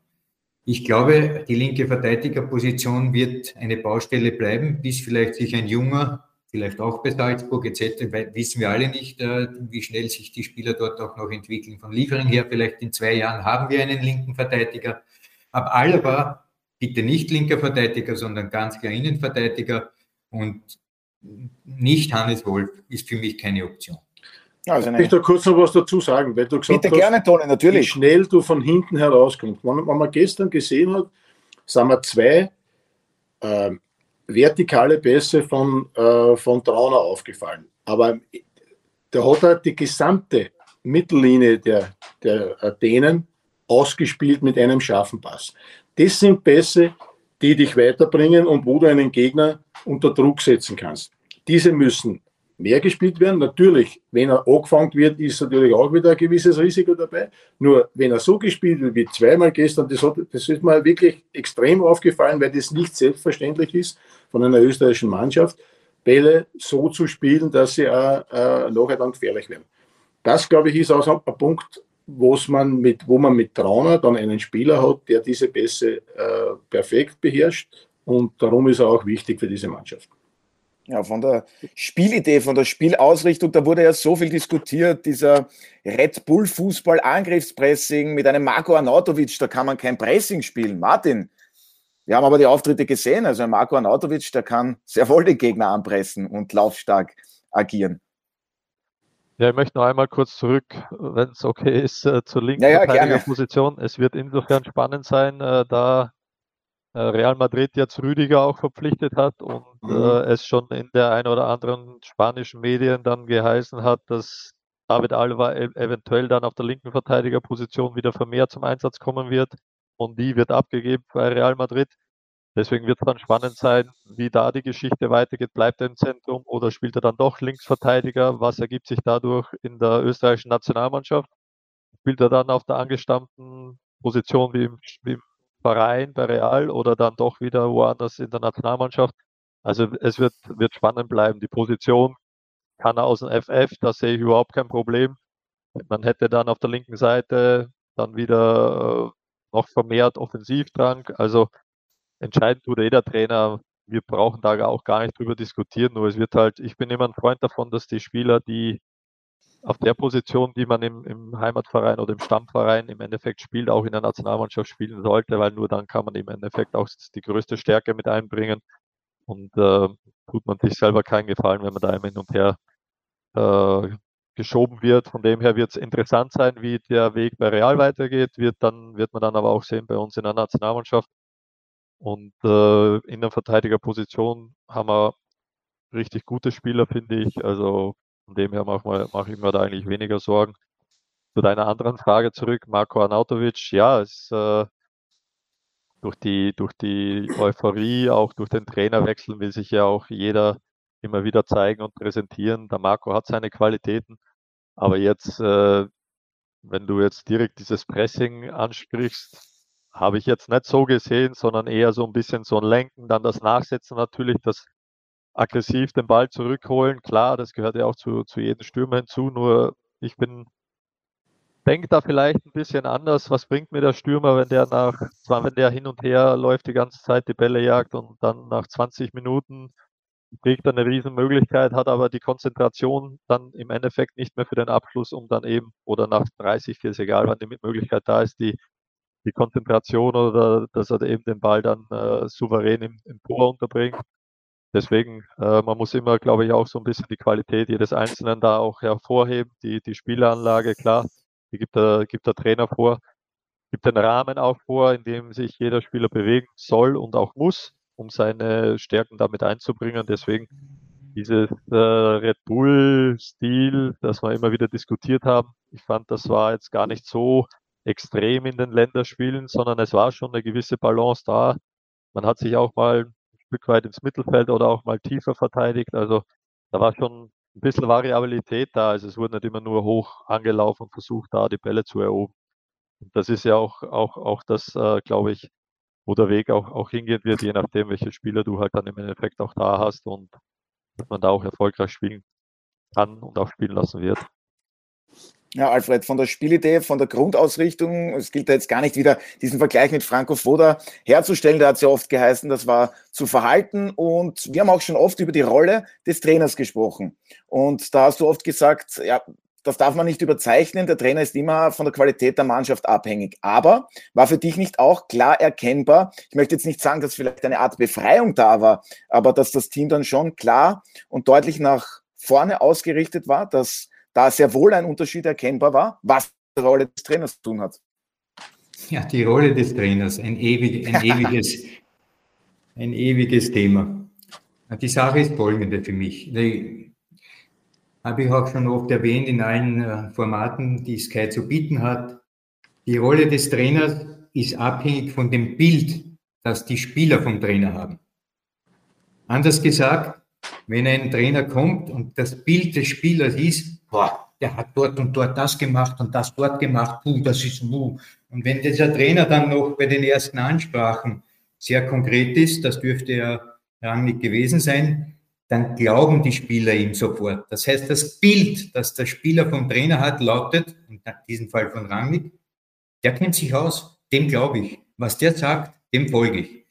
Ich glaube, die linke Verteidigerposition wird eine Baustelle bleiben, bis vielleicht sich ein junger, vielleicht auch bei Salzburg etc., wissen wir alle nicht, äh, wie schnell sich die Spieler dort auch noch entwickeln. Von Liefering her, vielleicht in zwei Jahren haben wir einen linken Verteidiger. Ab Alaba bitte nicht linker Verteidiger, sondern ganz klar Innenverteidiger und nicht Hannes Wolf ist für mich keine Option. Also ich möchte kurz noch was dazu sagen, weil du gesagt Bitte hast, gerne, Toni, natürlich. wie schnell du von hinten herauskommst. Wenn, wenn man gestern gesehen hat, sind wir zwei äh, vertikale Pässe von, äh, von Trauner aufgefallen. Aber der hat halt die gesamte Mittellinie der, der Dänen ausgespielt mit einem scharfen Pass. Das sind Pässe, die dich weiterbringen und wo du einen Gegner unter Druck setzen kannst. Diese müssen mehr gespielt werden. Natürlich, wenn er angefangen wird, ist natürlich auch wieder ein gewisses Risiko dabei. Nur wenn er so gespielt wird wie zweimal gestern, das, hat, das ist mir wirklich extrem aufgefallen, weil das nicht selbstverständlich ist von einer österreichischen Mannschaft, Bälle so zu spielen, dass sie auch äh, nachher dann gefährlich werden. Das, glaube ich, ist auch ein Punkt, man mit, wo man mit Trauner dann einen Spieler hat, der diese Pässe äh, perfekt beherrscht. Und darum ist er auch wichtig für diese Mannschaft. Ja, von der Spielidee, von der Spielausrichtung, da wurde ja so viel diskutiert, dieser Red Bull Fußball Angriffspressing mit einem Marco Arnautovic, da kann man kein Pressing spielen. Martin, wir haben aber die Auftritte gesehen, also ein Marco Arnautovic, der kann sehr wohl den Gegner anpressen und laufstark agieren. Ja, ich möchte noch einmal kurz zurück, wenn es okay ist, äh, zur linken ja, ja, Position. Es wird insofern spannend sein, äh, da Real Madrid jetzt Rüdiger auch verpflichtet hat und mhm. äh, es schon in der ein oder anderen spanischen Medien dann geheißen hat, dass David Alva e eventuell dann auf der linken Verteidigerposition wieder vermehrt zum Einsatz kommen wird und die wird abgegeben bei Real Madrid. Deswegen wird es dann spannend sein, wie da die Geschichte weitergeht. Bleibt er im Zentrum oder spielt er dann doch Linksverteidiger? Was ergibt sich dadurch in der österreichischen Nationalmannschaft? Spielt er dann auf der angestammten Position wie im, wie im Verein bei Real oder dann doch wieder woanders in der Nationalmannschaft. Also es wird, wird spannend bleiben. Die Position kann er aus dem FF, da sehe ich überhaupt kein Problem. Man hätte dann auf der linken Seite dann wieder äh, noch vermehrt Offensivdrang. Also entscheidend tut jeder Trainer. Wir brauchen da auch gar nicht drüber diskutieren, nur es wird halt, ich bin immer ein Freund davon, dass die Spieler, die auf der Position, die man im, im Heimatverein oder im Stammverein im Endeffekt spielt, auch in der Nationalmannschaft spielen sollte, weil nur dann kann man im Endeffekt auch die größte Stärke mit einbringen und äh, tut man sich selber keinen Gefallen, wenn man da immer hin und her äh, geschoben wird. Von dem her wird es interessant sein, wie der Weg bei Real weitergeht. Wird dann wird man dann aber auch sehen bei uns in der Nationalmannschaft. Und äh, in der Verteidigerposition haben wir richtig gute Spieler, finde ich. Also von dem her mache mach ich mir da eigentlich weniger Sorgen. Zu deiner anderen Frage zurück, Marco Arnautovic, ja, es, äh, durch, die, durch die Euphorie, auch durch den Trainerwechsel will sich ja auch jeder immer wieder zeigen und präsentieren. Der Marco hat seine Qualitäten, aber jetzt, äh, wenn du jetzt direkt dieses Pressing ansprichst, habe ich jetzt nicht so gesehen, sondern eher so ein bisschen so ein Lenken, dann das Nachsetzen natürlich, das aggressiv den Ball zurückholen. Klar, das gehört ja auch zu, zu jedem Stürmer hinzu, nur ich bin, denke da vielleicht ein bisschen anders. Was bringt mir der Stürmer, wenn der nach, zwar wenn der hin und her läuft, die ganze Zeit die Bälle jagt und dann nach 20 Minuten kriegt er eine Riesenmöglichkeit, hat aber die Konzentration dann im Endeffekt nicht mehr für den Abschluss, um dann eben, oder nach 30, 40, egal wann die Möglichkeit da ist, die, die Konzentration oder dass er eben den Ball dann äh, souverän im, im Tor unterbringt. Deswegen, äh, man muss immer, glaube ich, auch so ein bisschen die Qualität jedes Einzelnen da auch hervorheben. Die, die Spielanlage, klar, die gibt der, gibt der Trainer vor, gibt den Rahmen auch vor, in dem sich jeder Spieler bewegen soll und auch muss, um seine Stärken damit einzubringen. Deswegen dieses äh, Red Bull-Stil, das wir immer wieder diskutiert haben, ich fand, das war jetzt gar nicht so extrem in den Länderspielen, sondern es war schon eine gewisse Balance da. Man hat sich auch mal Stück weit ins Mittelfeld oder auch mal tiefer verteidigt. Also da war schon ein bisschen Variabilität da. Also es wurde nicht immer nur hoch angelaufen und versucht, da die Bälle zu erobern. Und das ist ja auch, auch, auch das, äh, glaube ich, wo der Weg auch, auch hingehen wird, je nachdem, welche Spieler du halt dann im Endeffekt auch da hast und dass man da auch erfolgreich spielen kann und auch spielen lassen wird. Ja, Alfred, von der Spielidee, von der Grundausrichtung, es gilt da jetzt gar nicht wieder diesen Vergleich mit Franco Foda herzustellen, da hat es ja oft geheißen, das war zu verhalten. Und wir haben auch schon oft über die Rolle des Trainers gesprochen. Und da hast du oft gesagt, ja, das darf man nicht überzeichnen, der Trainer ist immer von der Qualität der Mannschaft abhängig, aber war für dich nicht auch klar erkennbar, ich möchte jetzt nicht sagen, dass vielleicht eine Art Befreiung da war, aber dass das Team dann schon klar und deutlich nach vorne ausgerichtet war, dass da sehr wohl ein Unterschied erkennbar war, was die Rolle des Trainers zu tun hat. Ja, die Rolle des Trainers, ein, ewig, ein, [LAUGHS] ewiges, ein ewiges Thema. Die Sache ist folgende für mich. Die habe ich auch schon oft erwähnt in allen äh, Formaten, die Sky zu bieten hat. Die Rolle des Trainers ist abhängig von dem Bild, das die Spieler vom Trainer haben. Anders gesagt, wenn ein Trainer kommt und das Bild des Spielers ist, boah, der hat dort und dort das gemacht und das dort gemacht, puh, das ist mu. Und wenn dieser Trainer dann noch bei den ersten Ansprachen sehr konkret ist, das dürfte ja rangig gewesen sein, dann glauben die Spieler ihm sofort. Das heißt, das Bild, das der Spieler vom Trainer hat, lautet, in diesem Fall von Rangnick, der kennt sich aus, dem glaube ich. Was der sagt, dem folge ich.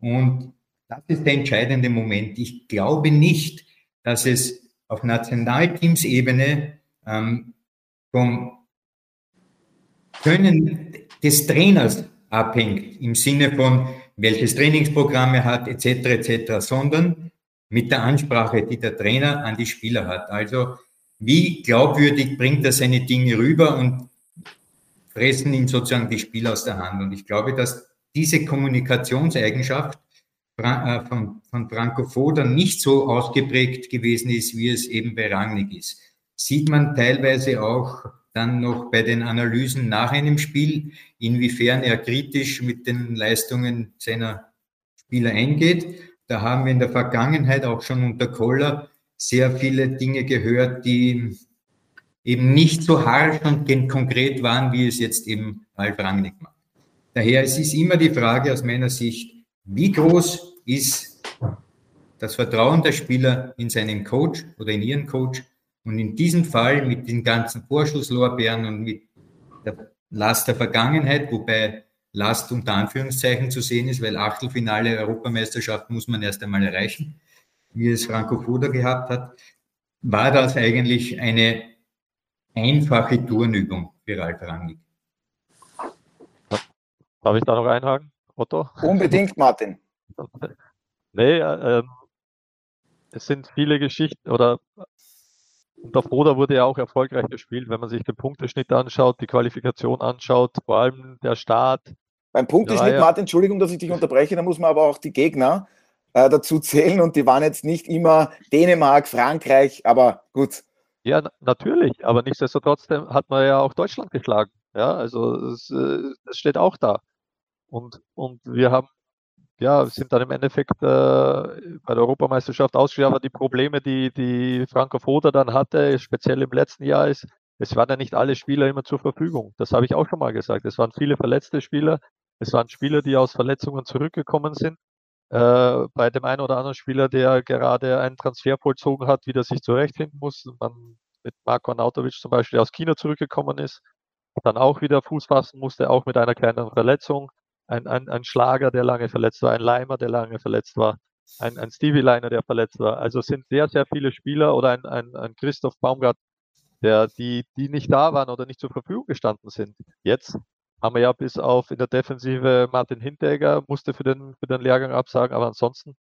Und das ist der entscheidende Moment. Ich glaube nicht, dass es auf Nationalteamsebene ähm, vom Können des Trainers abhängt, im Sinne von, welches Trainingsprogramm er hat, etc., etc., sondern mit der Ansprache, die der Trainer an die Spieler hat. Also, wie glaubwürdig bringt er seine Dinge rüber und fressen ihm sozusagen die Spieler aus der Hand. Und ich glaube, dass diese Kommunikationseigenschaft von, von Franco Foda nicht so ausgeprägt gewesen ist, wie es eben bei Rangnick ist. Sieht man teilweise auch dann noch bei den Analysen nach einem Spiel, inwiefern er kritisch mit den Leistungen seiner Spieler eingeht. Da haben wir in der Vergangenheit auch schon unter Koller sehr viele Dinge gehört, die eben nicht so harsch und konkret waren, wie es jetzt eben Ralf Rangnick macht. Daher es ist immer die Frage aus meiner Sicht, wie groß ist das Vertrauen der Spieler in seinen Coach oder in ihren Coach? Und in diesem Fall mit den ganzen Vorschusslorbeeren und mit der Last der Vergangenheit, wobei Last unter Anführungszeichen zu sehen ist, weil Achtelfinale Europameisterschaft muss man erst einmal erreichen, wie es Franco Foda gehabt hat, war das eigentlich eine einfache Turnübung für Ralf Rangnick. Darf ich da noch einhaken? Otto? Unbedingt, Martin. Nee, äh, es sind viele Geschichten oder unter Froda wurde ja auch erfolgreich gespielt, wenn man sich den Punkteschnitt anschaut, die Qualifikation anschaut, vor allem der Start. Beim Punkteschnitt, ja, Martin, Entschuldigung, dass ich dich unterbreche, da muss man aber auch die Gegner äh, dazu zählen und die waren jetzt nicht immer Dänemark, Frankreich, aber gut. Ja, natürlich, aber nichtsdestotrotz hat man ja auch Deutschland geschlagen. Ja, also es, äh, das steht auch da. Und, und wir haben, ja, sind dann im Endeffekt äh, bei der Europameisterschaft ausgeschieden, aber die Probleme, die, die Franco Foda dann hatte, speziell im letzten Jahr, ist, es waren ja nicht alle Spieler immer zur Verfügung. Das habe ich auch schon mal gesagt. Es waren viele verletzte Spieler. Es waren Spieler, die aus Verletzungen zurückgekommen sind. Äh, bei dem einen oder anderen Spieler, der gerade einen Transfer vollzogen hat, wieder sich zurechtfinden muss. Man mit Marco Arnautovic zum Beispiel, der aus China zurückgekommen ist, dann auch wieder Fuß fassen musste, auch mit einer kleinen Verletzung ein, ein, ein Schlager, der lange verletzt war, ein Leimer, der lange verletzt war, ein, ein Stevie Liner, der verletzt war. Also sind sehr, sehr viele Spieler oder ein, ein, ein Christoph Baumgart, der, die, die nicht da waren oder nicht zur Verfügung gestanden sind. Jetzt haben wir ja bis auf in der Defensive Martin Hinteregger, musste für den, für den Lehrgang absagen, aber ansonsten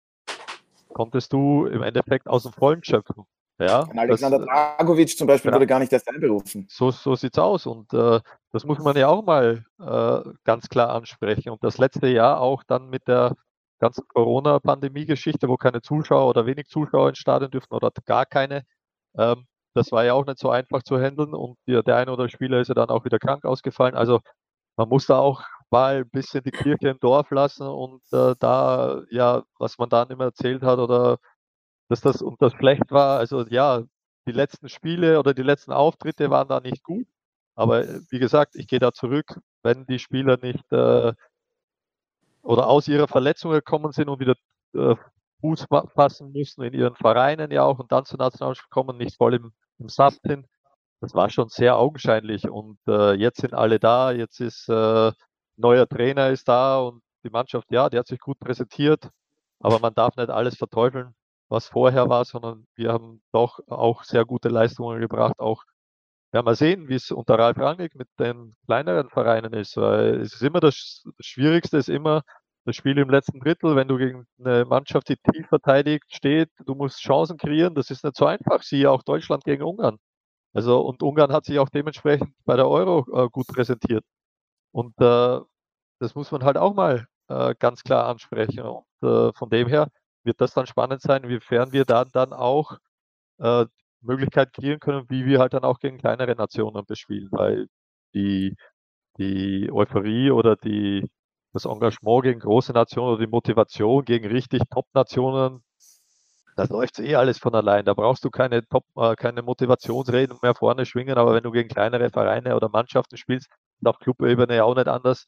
konntest du im Endeffekt aus dem Vollen schöpfen. Ja, Alexander das, Dragovic zum Beispiel ja, wurde gar nicht erst einberufen. So, so sieht es aus und äh, das muss man ja auch mal äh, ganz klar ansprechen. Und das letzte Jahr auch dann mit der ganzen Corona-Pandemie-Geschichte, wo keine Zuschauer oder wenig Zuschauer ins Stadion dürften oder gar keine, ähm, das war ja auch nicht so einfach zu handeln und der, der eine oder Spieler ist ja dann auch wieder krank ausgefallen. Also man muss da auch mal ein bisschen die Kirche im Dorf lassen und äh, da, ja, was man dann immer erzählt hat oder dass das und das schlecht war. Also ja, die letzten Spiele oder die letzten Auftritte waren da nicht gut. Aber äh, wie gesagt, ich gehe da zurück, wenn die Spieler nicht äh, oder aus ihrer Verletzung gekommen sind und wieder äh, Fuß fassen müssen in ihren Vereinen ja auch und dann zur Nationalmannschaft kommen, nicht voll im, im Saft sind. Das war schon sehr augenscheinlich und äh, jetzt sind alle da, jetzt ist äh, neuer Trainer ist da und die Mannschaft, ja, die hat sich gut präsentiert, aber man darf nicht alles verteufeln, was vorher war, sondern wir haben doch auch sehr gute Leistungen gebracht, auch ja, mal sehen, wie es unter Ralf Rangnick mit den kleineren Vereinen ist, weil es ist immer das, das Schwierigste ist immer das Spiel im letzten Drittel, wenn du gegen eine Mannschaft, die tief verteidigt steht, du musst Chancen kreieren, das ist nicht so einfach, siehe auch Deutschland gegen Ungarn. Also und Ungarn hat sich auch dementsprechend bei der Euro äh, gut präsentiert. Und äh, das muss man halt auch mal äh, ganz klar ansprechen. Und äh, von dem her wird das dann spannend sein, inwiefern wir dann, dann auch äh, Möglichkeit kreieren können, wie wir halt dann auch gegen kleinere Nationen bespielen, weil die, die Euphorie oder die, das Engagement gegen große Nationen oder die Motivation gegen richtig Top-Nationen, das läuft eh alles von allein. Da brauchst du keine Top, äh, keine Motivationsreden mehr vorne schwingen, aber wenn du gegen kleinere Vereine oder Mannschaften spielst, auf Clubebene auch nicht anders,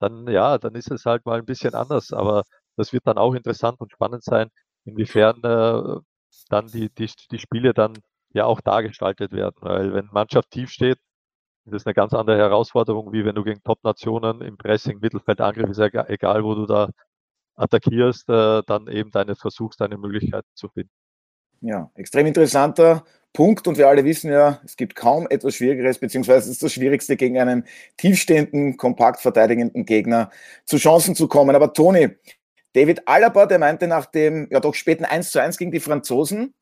dann ja, dann ist es halt mal ein bisschen anders. Aber das wird dann auch interessant und spannend sein, inwiefern äh, dann die, die, die Spiele dann ja auch dargestaltet werden. Weil wenn Mannschaft tief steht, ist das eine ganz andere Herausforderung, wie wenn du gegen Top-Nationen im Pressing, Mittelfeld, Angriff, ist ja egal, wo du da attackierst, äh, dann eben deine versuchst, deine Möglichkeiten zu finden. Ja, extrem interessanter Punkt und wir alle wissen ja, es gibt kaum etwas Schwierigeres, beziehungsweise es ist das Schwierigste, gegen einen tiefstehenden, kompakt verteidigenden Gegner zu Chancen zu kommen. Aber Toni, David Alaba, der meinte nach dem ja doch späten 1 zu 1 gegen die Franzosen,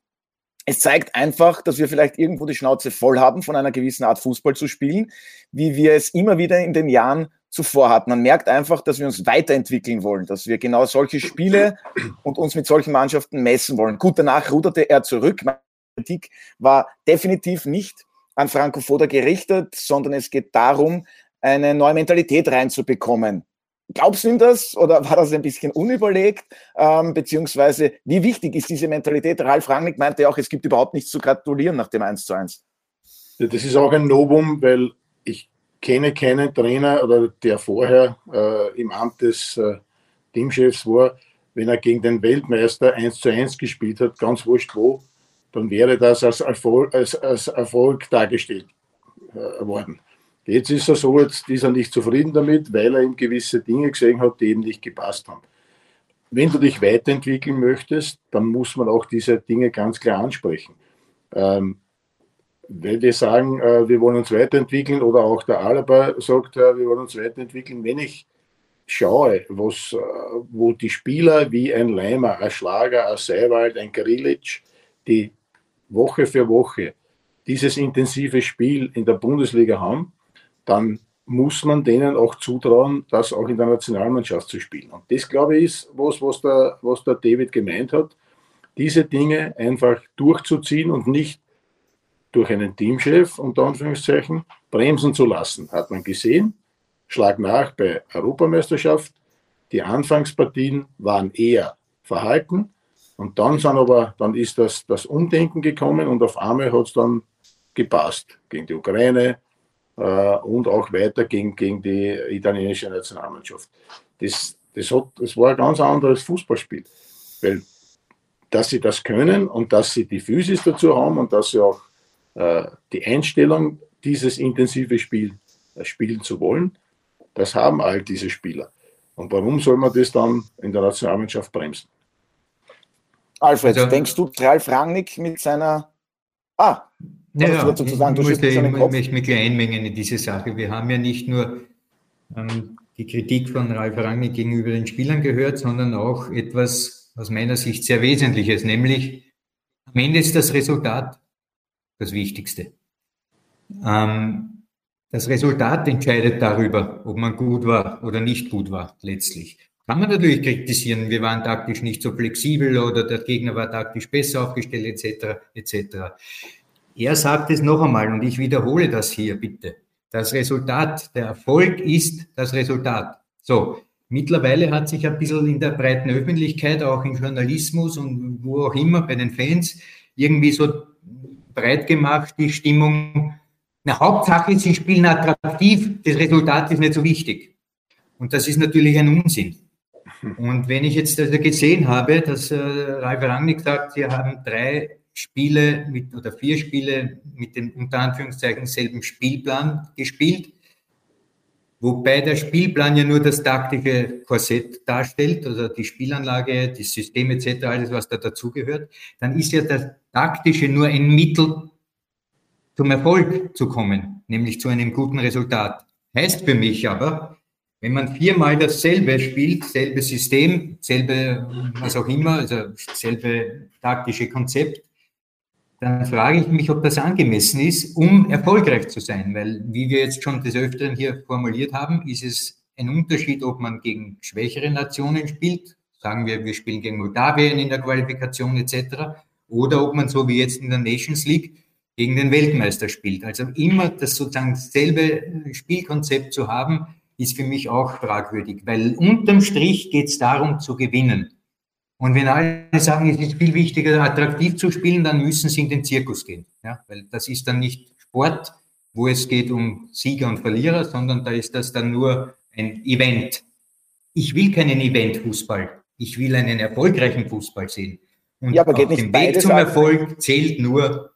es zeigt einfach, dass wir vielleicht irgendwo die Schnauze voll haben, von einer gewissen Art Fußball zu spielen, wie wir es immer wieder in den Jahren zuvor hatten. Man merkt einfach, dass wir uns weiterentwickeln wollen, dass wir genau solche Spiele und uns mit solchen Mannschaften messen wollen. Gut, danach ruderte er zurück. Meine Kritik war definitiv nicht an Franco Foda gerichtet, sondern es geht darum, eine neue Mentalität reinzubekommen. Glaubst du ihm das oder war das ein bisschen unüberlegt? Ähm, beziehungsweise, wie wichtig ist diese Mentalität? Ralf Rangnick meinte auch, es gibt überhaupt nichts zu gratulieren nach dem 1 zu 1. Ja, das ist auch ein Novum, weil ich kenne keinen Trainer oder der vorher äh, im Amt des äh, Teamchefs war, wenn er gegen den Weltmeister 1 zu 1 gespielt hat, ganz wurscht wo, dann wäre das als Erfolg, als, als Erfolg dargestellt äh, worden. Jetzt ist er so, jetzt ist er nicht zufrieden damit, weil er ihm gewisse Dinge gesehen hat, die ihm nicht gepasst haben. Wenn du dich weiterentwickeln möchtest, dann muss man auch diese Dinge ganz klar ansprechen. Ähm, weil wir sagen, äh, wir wollen uns weiterentwickeln oder auch der Alaba sagt, äh, wir wollen uns weiterentwickeln. Wenn ich schaue, was, äh, wo die Spieler wie ein Leimer, ein Schlager, ein Seiwald, ein Grilic, die Woche für Woche dieses intensive Spiel in der Bundesliga haben, dann muss man denen auch zutrauen, das auch in der Nationalmannschaft zu spielen. Und das, glaube ich, ist was, was der, was der David gemeint hat, diese Dinge einfach durchzuziehen und nicht durch einen Teamchef, unter Anführungszeichen, bremsen zu lassen. Hat man gesehen, Schlag nach bei Europameisterschaft. Die Anfangspartien waren eher verhalten und dann sind aber, dann ist das, das Umdenken gekommen und auf einmal hat es dann gepasst gegen die Ukraine, und auch weiter gegen, gegen die italienische Nationalmannschaft. Das, das, hat, das war ein ganz anderes Fußballspiel, weil dass sie das können und dass sie die Physis dazu haben und dass sie auch äh, die Einstellung, dieses intensive Spiel äh, spielen zu wollen, das haben all diese Spieler. Und warum soll man das dann in der Nationalmannschaft bremsen? Alfred, also, denkst du, Ralf Rangnick mit seiner. Ah, ja, ja dazu sagen? Du ich möchte, ich möchte mich gleich einmengen in diese Sache. Wir haben ja nicht nur ähm, die Kritik von Ralf Rangnick gegenüber den Spielern gehört, sondern auch etwas aus meiner Sicht sehr Wesentliches, nämlich am Ende ist das Resultat das Wichtigste. Ähm, das Resultat entscheidet darüber, ob man gut war oder nicht gut war, letztlich. Kann man natürlich kritisieren, wir waren taktisch nicht so flexibel oder der Gegner war taktisch besser aufgestellt, etc., etc. Er sagt es noch einmal und ich wiederhole das hier bitte. Das Resultat, der Erfolg ist das Resultat. So, mittlerweile hat sich ein bisschen in der breiten Öffentlichkeit, auch im Journalismus und wo auch immer bei den Fans, irgendwie so breit gemacht, die Stimmung. Na, Hauptsache, sie spielen attraktiv, das Resultat ist nicht so wichtig. Und das ist natürlich ein Unsinn. Und wenn ich jetzt also gesehen habe, dass äh, Ralf Rangnick sagt, sie haben drei Spiele mit, oder vier Spiele mit dem unter Anführungszeichen selben Spielplan gespielt, wobei der Spielplan ja nur das taktische Korsett darstellt, also die Spielanlage, das System etc., alles, was da dazugehört, dann ist ja das Taktische nur ein Mittel, zum Erfolg zu kommen, nämlich zu einem guten Resultat. Heißt für mich aber, wenn man viermal dasselbe spielt, selbe System, selbe, was auch immer, also selbe taktische Konzept, dann frage ich mich, ob das angemessen ist, um erfolgreich zu sein. Weil, wie wir jetzt schon des Öfteren hier formuliert haben, ist es ein Unterschied, ob man gegen schwächere Nationen spielt, sagen wir, wir spielen gegen Moldawien in der Qualifikation etc., oder ob man so wie jetzt in der Nations League gegen den Weltmeister spielt. Also immer das sozusagen selbe Spielkonzept zu haben, ist für mich auch fragwürdig, weil unterm Strich geht es darum zu gewinnen. Und wenn alle sagen, es ist viel wichtiger, attraktiv zu spielen, dann müssen sie in den Zirkus gehen. Ja? Weil das ist dann nicht Sport, wo es geht um Sieger und Verlierer, sondern da ist das dann nur ein Event. Ich will keinen Event-Fußball. Ich will einen erfolgreichen Fußball sehen. Und ja, aber geht auf dem Weg zum Erfolg zählt nur,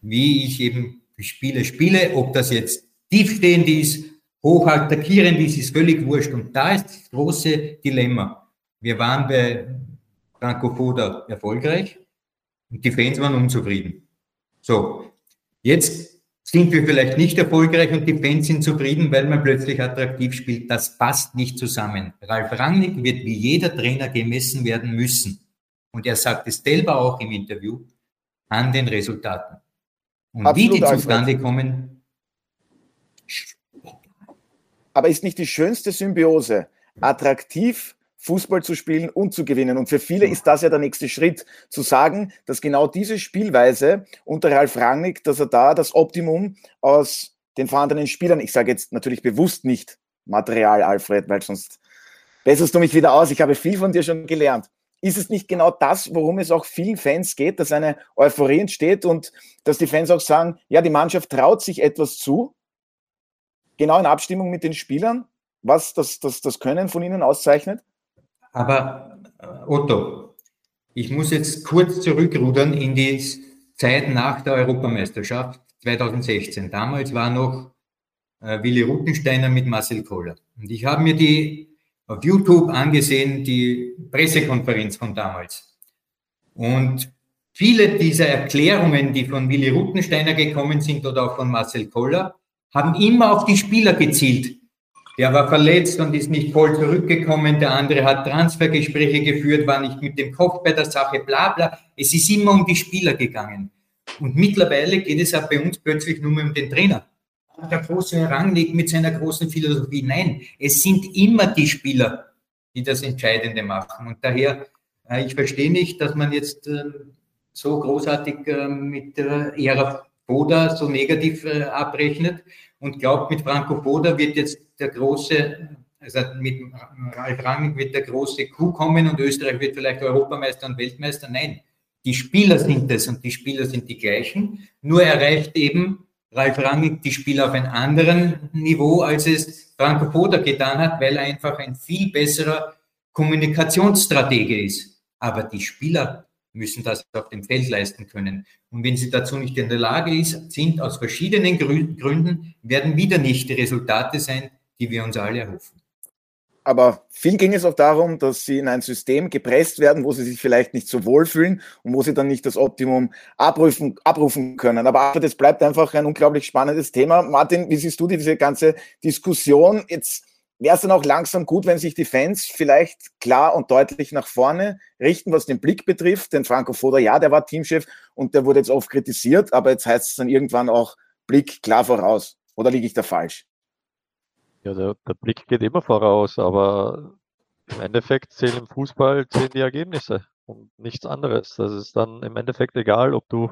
wie ich eben die Spiele spiele, ob das jetzt tiefstehend ist, hoch attackierend ist, ist völlig wurscht. Und da ist das große Dilemma. Wir waren bei Franco Foda erfolgreich und die Fans waren unzufrieden. So, jetzt sind wir vielleicht nicht erfolgreich und die Fans sind zufrieden, weil man plötzlich attraktiv spielt. Das passt nicht zusammen. Ralf Rangnick wird wie jeder Trainer gemessen werden müssen. Und er sagt es selber auch im Interview, an den Resultaten. Und Absolut wie die zustande kommen. Aber ist nicht die schönste Symbiose attraktiv Fußball zu spielen und zu gewinnen. Und für viele ist das ja der nächste Schritt, zu sagen, dass genau diese Spielweise unter Ralf Rangnick, dass er da das Optimum aus den vorhandenen Spielern, ich sage jetzt natürlich bewusst nicht Material, Alfred, weil sonst besserst du mich wieder aus. Ich habe viel von dir schon gelernt. Ist es nicht genau das, worum es auch vielen Fans geht, dass eine Euphorie entsteht und dass die Fans auch sagen, ja, die Mannschaft traut sich etwas zu, genau in Abstimmung mit den Spielern, was das, das, das Können von ihnen auszeichnet? Aber äh, Otto, ich muss jetzt kurz zurückrudern in die Zeit nach der Europameisterschaft 2016. Damals war noch äh, Willi Rutensteiner mit Marcel Koller. Und ich habe mir die auf YouTube angesehen, die Pressekonferenz von damals. Und viele dieser Erklärungen, die von Willi Rutensteiner gekommen sind oder auch von Marcel Koller, haben immer auf die Spieler gezielt. Der war verletzt und ist nicht voll zurückgekommen. Der andere hat Transfergespräche geführt, war nicht mit dem Kopf bei der Sache, bla bla. Es ist immer um die Spieler gegangen. Und mittlerweile geht es auch bei uns plötzlich nur mehr um den Trainer. Der große Rangnick mit seiner großen Philosophie. Nein, es sind immer die Spieler, die das Entscheidende machen. Und daher, äh, ich verstehe nicht, dass man jetzt äh, so großartig äh, mit Ära Boda so negativ abrechnet und glaubt, mit Franco Boda wird jetzt der große, also mit Ralf Rangnick wird der große Coup kommen und Österreich wird vielleicht Europameister und Weltmeister. Nein, die Spieler sind es und die Spieler sind die gleichen. Nur erreicht eben Ralf Rangnick die Spieler auf einem anderen Niveau, als es Franco Boda getan hat, weil er einfach ein viel besserer Kommunikationsstratege ist. Aber die Spieler müssen das auf dem Feld leisten können. Und wenn sie dazu nicht in der Lage ist, sind aus verschiedenen Gründen, werden wieder nicht die Resultate sein, die wir uns alle erhoffen. Aber viel ging es auch darum, dass sie in ein System gepresst werden, wo sie sich vielleicht nicht so wohlfühlen und wo sie dann nicht das Optimum abrufen, abrufen können. Aber das bleibt einfach ein unglaublich spannendes Thema. Martin, wie siehst du diese ganze Diskussion? Jetzt wäre es dann auch langsam gut, wenn sich die Fans vielleicht klar und deutlich nach vorne richten, was den Blick betrifft. Denn Franco Foda, ja, der war Teamchef und der wurde jetzt oft kritisiert, aber jetzt heißt es dann irgendwann auch Blick klar voraus. Oder liege ich da falsch? Ja, der, der Blick geht immer voraus, aber im Endeffekt zählen im Fußball zählen die Ergebnisse und nichts anderes. Das ist dann im Endeffekt egal, ob du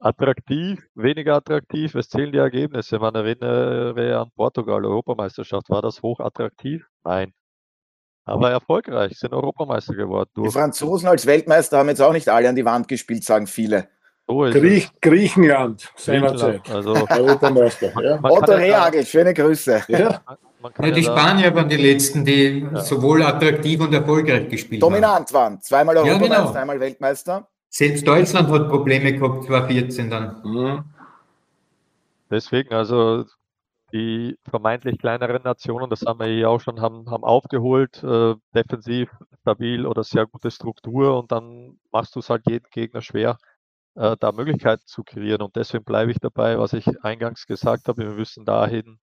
attraktiv, weniger attraktiv, es zählen die Ergebnisse. Man erinnere an Portugal, Europameisterschaft. War das hoch attraktiv? Nein. Aber erfolgreich, sind Europameister geworden. Die Franzosen als Weltmeister haben jetzt auch nicht alle an die Wand gespielt, sagen viele. So Griech, Griechenland seinerzeit. Also, [LAUGHS] ja. Otto Rehagel, schöne Grüße. Ja. ja, die ja Spanier waren die letzten, die ja. sowohl attraktiv und erfolgreich gespielt Dominant haben. waren. Zweimal Europameister, ja, genau. einmal Weltmeister. Selbst Deutschland hat Probleme gehabt, 2014 dann. Mhm. Deswegen, also die vermeintlich kleineren Nationen, das haben wir hier auch schon, haben, haben aufgeholt, äh, defensiv stabil oder sehr gute Struktur und dann machst du es halt jeden Gegner schwer, äh, da Möglichkeiten zu kreieren. Und deswegen bleibe ich dabei, was ich eingangs gesagt habe. Wir müssen dahin,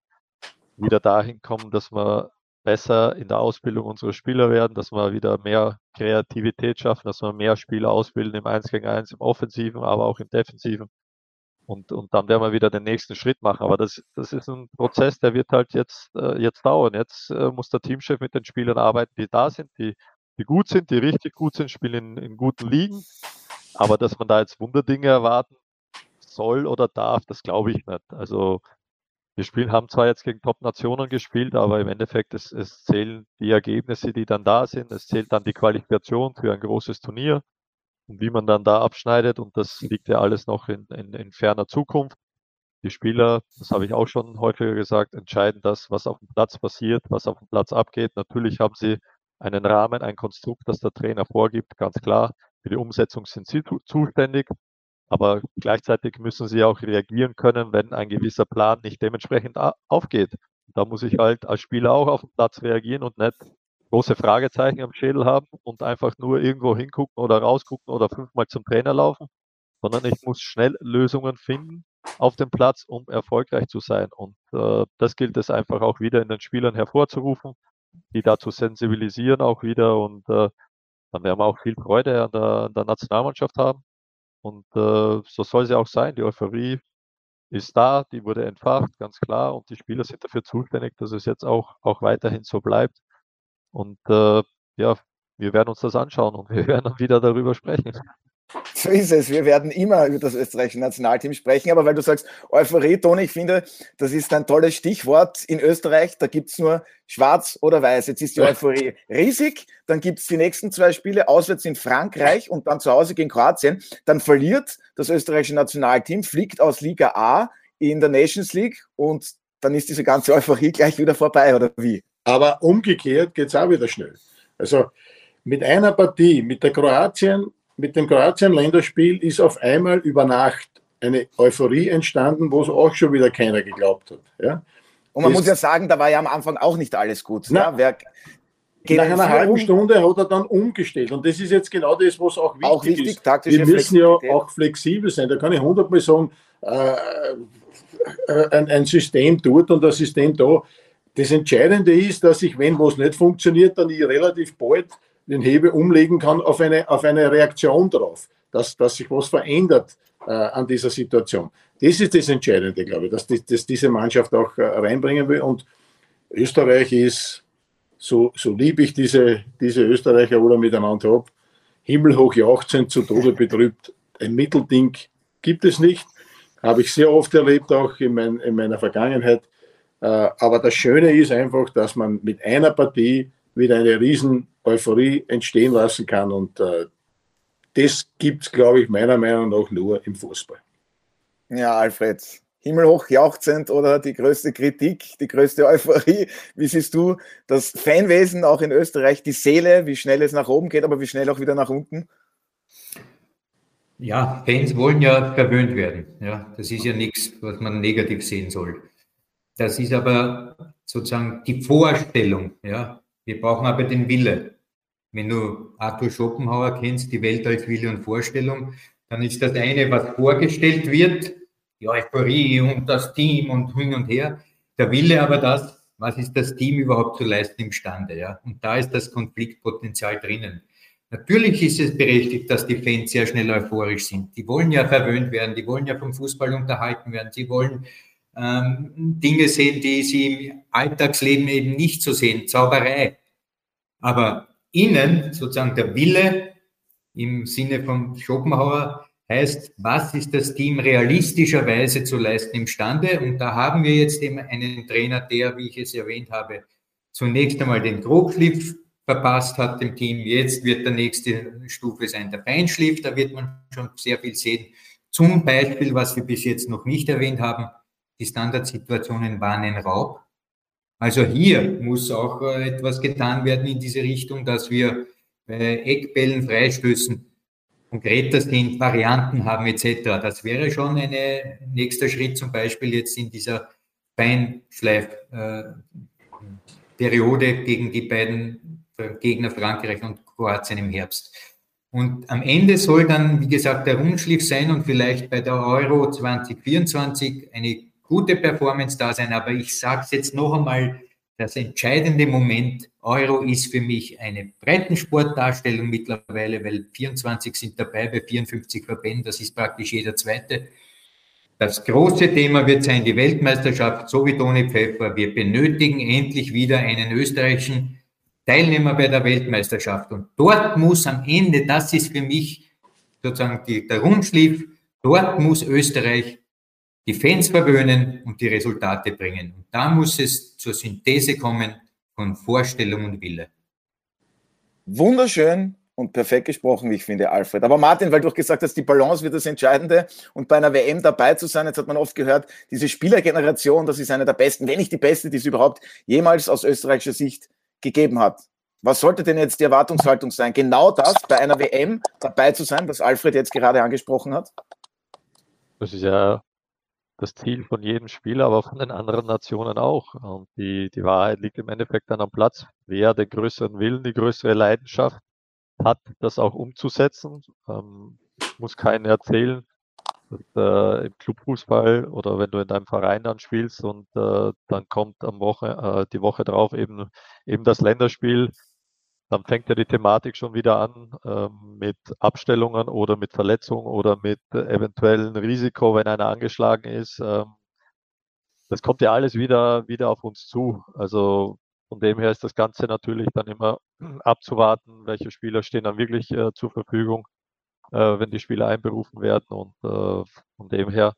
wieder dahin kommen, dass wir besser in der Ausbildung unserer Spieler werden, dass wir wieder mehr Kreativität schaffen, dass wir mehr Spieler ausbilden im 1 gegen 1, im Offensiven, aber auch im Defensiven. Und, und dann werden wir wieder den nächsten Schritt machen. Aber das, das ist ein Prozess, der wird halt jetzt, äh, jetzt dauern. Jetzt äh, muss der Teamchef mit den Spielern arbeiten, die da sind, die, die gut sind, die richtig gut sind, spielen in, in guten Ligen. Aber dass man da jetzt Wunderdinge erwarten soll oder darf, das glaube ich nicht. Also wir spielen, haben zwar jetzt gegen Top-Nationen gespielt, aber im Endeffekt es, es zählen die Ergebnisse, die dann da sind. Es zählt dann die Qualifikation für ein großes Turnier und wie man dann da abschneidet. Und das liegt ja alles noch in, in, in ferner Zukunft. Die Spieler, das habe ich auch schon häufiger gesagt, entscheiden das, was auf dem Platz passiert, was auf dem Platz abgeht. Natürlich haben sie einen Rahmen, ein Konstrukt, das der Trainer vorgibt, ganz klar. Für die Umsetzung sind sie zuständig, aber gleichzeitig müssen sie auch reagieren können, wenn ein gewisser Plan nicht dementsprechend aufgeht. Da muss ich halt als Spieler auch auf dem Platz reagieren und nicht große Fragezeichen am Schädel haben und einfach nur irgendwo hingucken oder rausgucken oder fünfmal zum Trainer laufen, sondern ich muss schnell Lösungen finden auf dem Platz, um erfolgreich zu sein. Und äh, das gilt es einfach auch wieder in den Spielern hervorzurufen, die dazu sensibilisieren auch wieder und äh, dann werden wir auch viel Freude an der, an der Nationalmannschaft haben. Und äh, so soll sie auch sein. Die Euphorie ist da, die wurde entfacht, ganz klar. Und die Spieler sind dafür zuständig, dass es jetzt auch, auch weiterhin so bleibt. Und äh, ja, wir werden uns das anschauen und [LAUGHS] wir werden wieder darüber sprechen. So ist es. Wir werden immer über das österreichische Nationalteam sprechen, aber weil du sagst, Euphorie, Toni, ich finde, das ist ein tolles Stichwort in Österreich. Da gibt es nur schwarz oder weiß. Jetzt ist die Euphorie riesig, dann gibt es die nächsten zwei Spiele auswärts in Frankreich und dann zu Hause gegen Kroatien. Dann verliert das österreichische Nationalteam, fliegt aus Liga A in der Nations League und dann ist diese ganze Euphorie gleich wieder vorbei, oder wie? Aber umgekehrt geht es auch wieder schnell. Also mit einer Partie, mit der Kroatien, mit dem Kroatien-Länderspiel ist auf einmal über Nacht eine Euphorie entstanden, wo es auch schon wieder keiner geglaubt hat. Ja? Und man das, muss ja sagen, da war ja am Anfang auch nicht alles gut. Na, ja? Nach einer halben Stunde hat er dann umgestellt. Und das ist jetzt genau das, was auch wichtig, auch wichtig ist. Wir müssen ja auch flexibel sein. Da kann ich hundertmal sagen, äh, äh, ein, ein System dort und ein System da. Das Entscheidende ist, dass ich, wenn was nicht funktioniert, dann ich relativ bald den Hebel umlegen kann auf eine, auf eine Reaktion drauf, dass, dass sich was verändert äh, an dieser Situation. Das ist das Entscheidende, glaube ich, dass, die, dass diese Mannschaft auch äh, reinbringen will. Und Österreich ist, so, so lieb ich diese, diese Österreicher oder miteinander habe, himmelhoch jauchzend zu Tode betrübt. Ein Mittelding gibt es nicht. Habe ich sehr oft erlebt, auch in, mein, in meiner Vergangenheit. Äh, aber das Schöne ist einfach, dass man mit einer Partie wieder eine riesen Euphorie entstehen lassen kann. Und äh, das gibt es, glaube ich, meiner Meinung nach nur im Fußball. Ja, Alfred, himmelhoch jauchzend oder die größte Kritik, die größte Euphorie. Wie siehst du das Fanwesen auch in Österreich, die Seele, wie schnell es nach oben geht, aber wie schnell auch wieder nach unten? Ja, Fans wollen ja verwöhnt werden. Ja, das ist ja nichts, was man negativ sehen soll. Das ist aber sozusagen die Vorstellung. Ja? Wir brauchen aber den Wille. Wenn du Arthur Schopenhauer kennst, die Welt als Wille und Vorstellung, dann ist das eine, was vorgestellt wird, die Euphorie und das Team und hin und her. Der Wille aber das, was ist das Team überhaupt zu leisten imstande. Ja? Und da ist das Konfliktpotenzial drinnen. Natürlich ist es berechtigt, dass die Fans sehr schnell euphorisch sind. Die wollen ja verwöhnt werden, die wollen ja vom Fußball unterhalten werden, sie wollen ähm, Dinge sehen, die sie im Alltagsleben eben nicht so sehen, Zauberei. Aber innen sozusagen der Wille im Sinne von Schopenhauer heißt, was ist das Team realistischerweise zu leisten imstande? Und da haben wir jetzt eben einen Trainer, der, wie ich es erwähnt habe, zunächst einmal den Grobschliff verpasst hat dem Team. Jetzt wird der nächste Stufe sein der Feinschliff. Da wird man schon sehr viel sehen. Zum Beispiel, was wir bis jetzt noch nicht erwähnt haben, die Standardsituationen waren ein Raub. Also hier muss auch äh, etwas getan werden in diese Richtung, dass wir bei Eckbällen, Freistößen konkreter sind, Varianten haben etc. Das wäre schon ein nächster Schritt, zum Beispiel jetzt in dieser Feinschleifperiode äh, gegen die beiden Gegner Frankreich und Kroatien im Herbst. Und am Ende soll dann, wie gesagt, der Rundschliff sein und vielleicht bei der Euro 2024 eine gute Performance da sein. Aber ich sage es jetzt noch einmal, das entscheidende Moment Euro ist für mich eine Breitensportdarstellung mittlerweile, weil 24 sind dabei bei 54 Verbänden, das ist praktisch jeder zweite. Das große Thema wird sein die Weltmeisterschaft, so wie Toni Pfeffer. Wir benötigen endlich wieder einen österreichischen Teilnehmer bei der Weltmeisterschaft. Und dort muss am Ende, das ist für mich sozusagen die, der Rundschliff, dort muss Österreich die Fans verwöhnen und die Resultate bringen. Und da muss es zur Synthese kommen von Vorstellung und Wille. Wunderschön und perfekt gesprochen, wie ich finde, Alfred. Aber Martin, weil du auch gesagt hast, die Balance wird das Entscheidende und bei einer WM dabei zu sein, jetzt hat man oft gehört, diese Spielergeneration, das ist eine der besten, wenn nicht die beste, die es überhaupt jemals aus österreichischer Sicht gegeben hat. Was sollte denn jetzt die Erwartungshaltung sein? Genau das bei einer WM dabei zu sein, was Alfred jetzt gerade angesprochen hat? Das ist ja das Ziel von jedem Spieler, aber von den anderen Nationen auch. Und die, die Wahrheit liegt im Endeffekt dann am Platz. Wer den größeren Willen, die größere Leidenschaft hat, das auch umzusetzen. Ähm, muss keinen erzählen, dass, äh, im Clubfußball oder wenn du in deinem Verein dann spielst und äh, dann kommt am Woche, äh, die Woche drauf eben, eben das Länderspiel, dann fängt ja die Thematik schon wieder an ähm, mit Abstellungen oder mit Verletzungen oder mit eventuellen Risiko, wenn einer angeschlagen ist. Ähm, das kommt ja alles wieder, wieder auf uns zu. Also von dem her ist das Ganze natürlich dann immer abzuwarten, welche Spieler stehen dann wirklich äh, zur Verfügung, äh, wenn die Spieler einberufen werden. Und äh, von dem her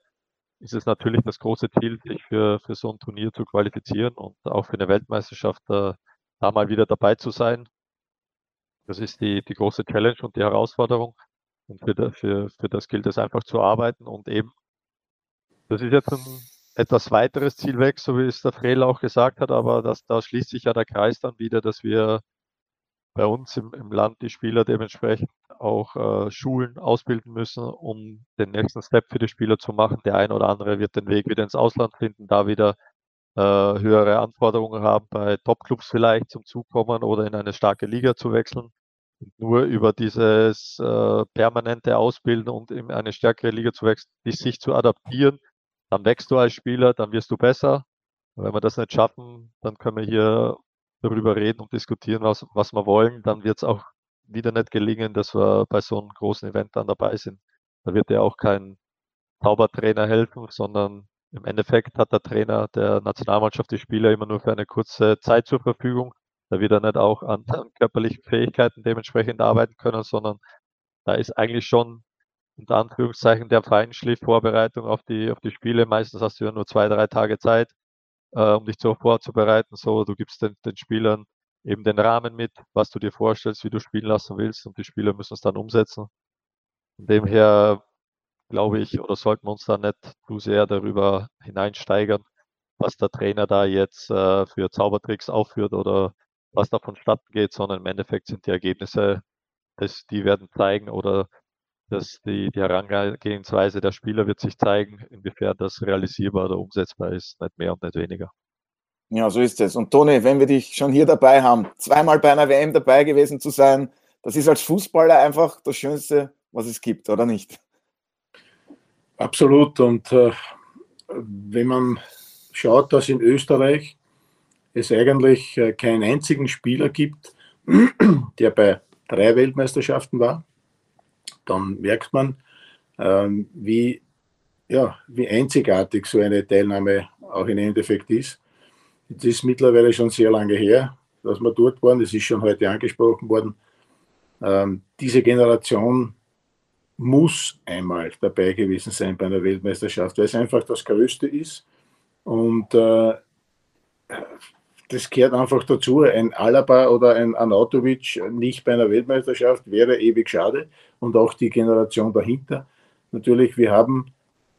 ist es natürlich das große Ziel, sich für, für so ein Turnier zu qualifizieren und auch für eine Weltmeisterschaft äh, da mal wieder dabei zu sein. Das ist die, die große Challenge und die Herausforderung. Und für, für, für das gilt es einfach zu arbeiten und eben, das ist jetzt ein etwas weiteres Ziel weg, so wie es der Frel auch gesagt hat, aber das, da schließt sich ja der Kreis dann wieder, dass wir bei uns im, im Land die Spieler dementsprechend auch äh, Schulen ausbilden müssen, um den nächsten Step für die Spieler zu machen. Der ein oder andere wird den Weg wieder ins Ausland finden, da wieder äh, höhere Anforderungen haben, bei Topclubs vielleicht zum Zukommen oder in eine starke Liga zu wechseln nur über dieses äh, permanente Ausbilden und in eine stärkere Liga zu wechseln, sich zu adaptieren, dann wächst du als Spieler, dann wirst du besser. Und wenn wir das nicht schaffen, dann können wir hier darüber reden und diskutieren, was, was wir wollen. Dann wird es auch wieder nicht gelingen, dass wir bei so einem großen Event dann dabei sind. Da wird ja auch kein Zaubertrainer helfen, sondern im Endeffekt hat der Trainer der Nationalmannschaft die Spieler immer nur für eine kurze Zeit zur Verfügung da wird er nicht auch an, an [LAUGHS] körperlichen Fähigkeiten dementsprechend arbeiten können, sondern da ist eigentlich schon unter Anführungszeichen der Feinschliff-Vorbereitung auf die, auf die Spiele. Meistens hast du ja nur zwei, drei Tage Zeit, äh, um dich so vorzubereiten. So, du gibst den, den Spielern eben den Rahmen mit, was du dir vorstellst, wie du spielen lassen willst und die Spieler müssen es dann umsetzen. Von dem her glaube ich, oder sollten wir uns da nicht zu sehr darüber hineinsteigern, was der Trainer da jetzt äh, für Zaubertricks aufführt oder was da vonstatten geht, sondern im Endeffekt sind die Ergebnisse, das, die werden zeigen oder dass die, die Herangehensweise der Spieler wird sich zeigen, inwiefern das realisierbar oder umsetzbar ist, nicht mehr und nicht weniger. Ja, so ist es. Und Toni, wenn wir dich schon hier dabei haben, zweimal bei einer WM dabei gewesen zu sein, das ist als Fußballer einfach das Schönste, was es gibt, oder nicht? Absolut. Und äh, wenn man schaut, dass in Österreich es eigentlich äh, keinen einzigen Spieler gibt, [CLEARS THROAT] der bei drei Weltmeisterschaften war, dann merkt man, ähm, wie, ja, wie einzigartig so eine Teilnahme auch im Endeffekt ist. Es ist mittlerweile schon sehr lange her, dass wir dort waren. Das ist schon heute angesprochen worden. Ähm, diese Generation muss einmal dabei gewesen sein bei einer Weltmeisterschaft, weil es einfach das Größte ist. Und äh, das gehört einfach dazu. Ein Alaba oder ein Anatovic nicht bei einer Weltmeisterschaft wäre ewig schade und auch die Generation dahinter. Natürlich, wir haben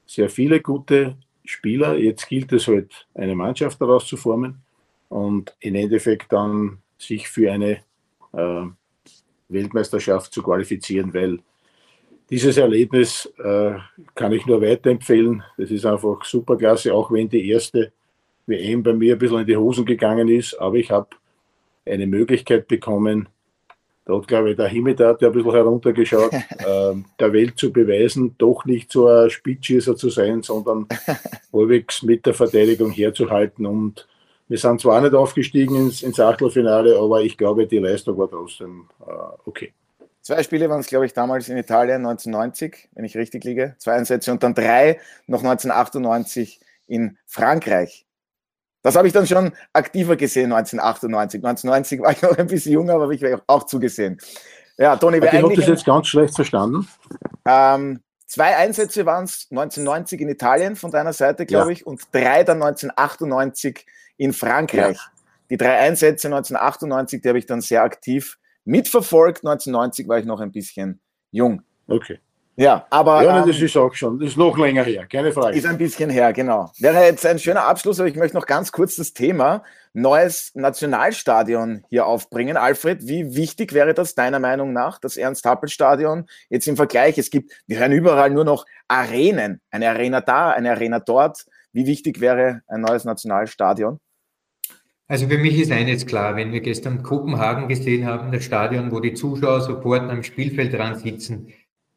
sehr viele gute Spieler. Jetzt gilt es halt, eine Mannschaft daraus zu formen. und im Endeffekt dann sich für eine äh, Weltmeisterschaft zu qualifizieren, weil dieses Erlebnis äh, kann ich nur weiterempfehlen. Das ist einfach superklasse, auch wenn die erste WM bei mir ein bisschen in die Hosen gegangen ist. Aber ich habe eine Möglichkeit bekommen, hat, glaube ich, der Himitat, der ein bisschen heruntergeschaut, [LAUGHS] äh, der Welt zu beweisen, doch nicht so ein Spitzschießer zu sein, sondern [LAUGHS] halbwegs mit der Verteidigung herzuhalten. Und wir sind zwar nicht aufgestiegen ins, ins Achtelfinale, aber ich glaube, die Leistung war trotzdem äh, okay. Zwei Spiele waren es, glaube ich, damals in Italien 1990, wenn ich richtig liege. Zwei Einsätze und dann drei noch 1998 in Frankreich. Das habe ich dann schon aktiver gesehen 1998. 1990 war ich noch ein bisschen jünger, aber ich habe auch zugesehen. Ja, Toni, ich habe das jetzt ganz schlecht verstanden. Ähm, zwei Einsätze waren es 1990 in Italien von deiner Seite, glaube ja. ich, und drei dann 1998 in Frankreich. Ja. Die drei Einsätze 1998, die habe ich dann sehr aktiv mitverfolgt. 1990 war ich noch ein bisschen jung. Okay. Ja, aber. Ja, das ähm, ist auch schon, das ist noch länger her, keine Frage. Ist ein bisschen her, genau. Wäre jetzt ein schöner Abschluss, aber ich möchte noch ganz kurz das Thema neues Nationalstadion hier aufbringen. Alfred, wie wichtig wäre das deiner Meinung nach, das Ernst-Happel-Stadion jetzt im Vergleich? Es gibt, wir hören überall nur noch Arenen, eine Arena da, eine Arena dort. Wie wichtig wäre ein neues Nationalstadion? Also für mich ist eines klar, wenn wir gestern Kopenhagen gesehen haben, das Stadion, wo die Zuschauer sofort am Spielfeld dran sitzen,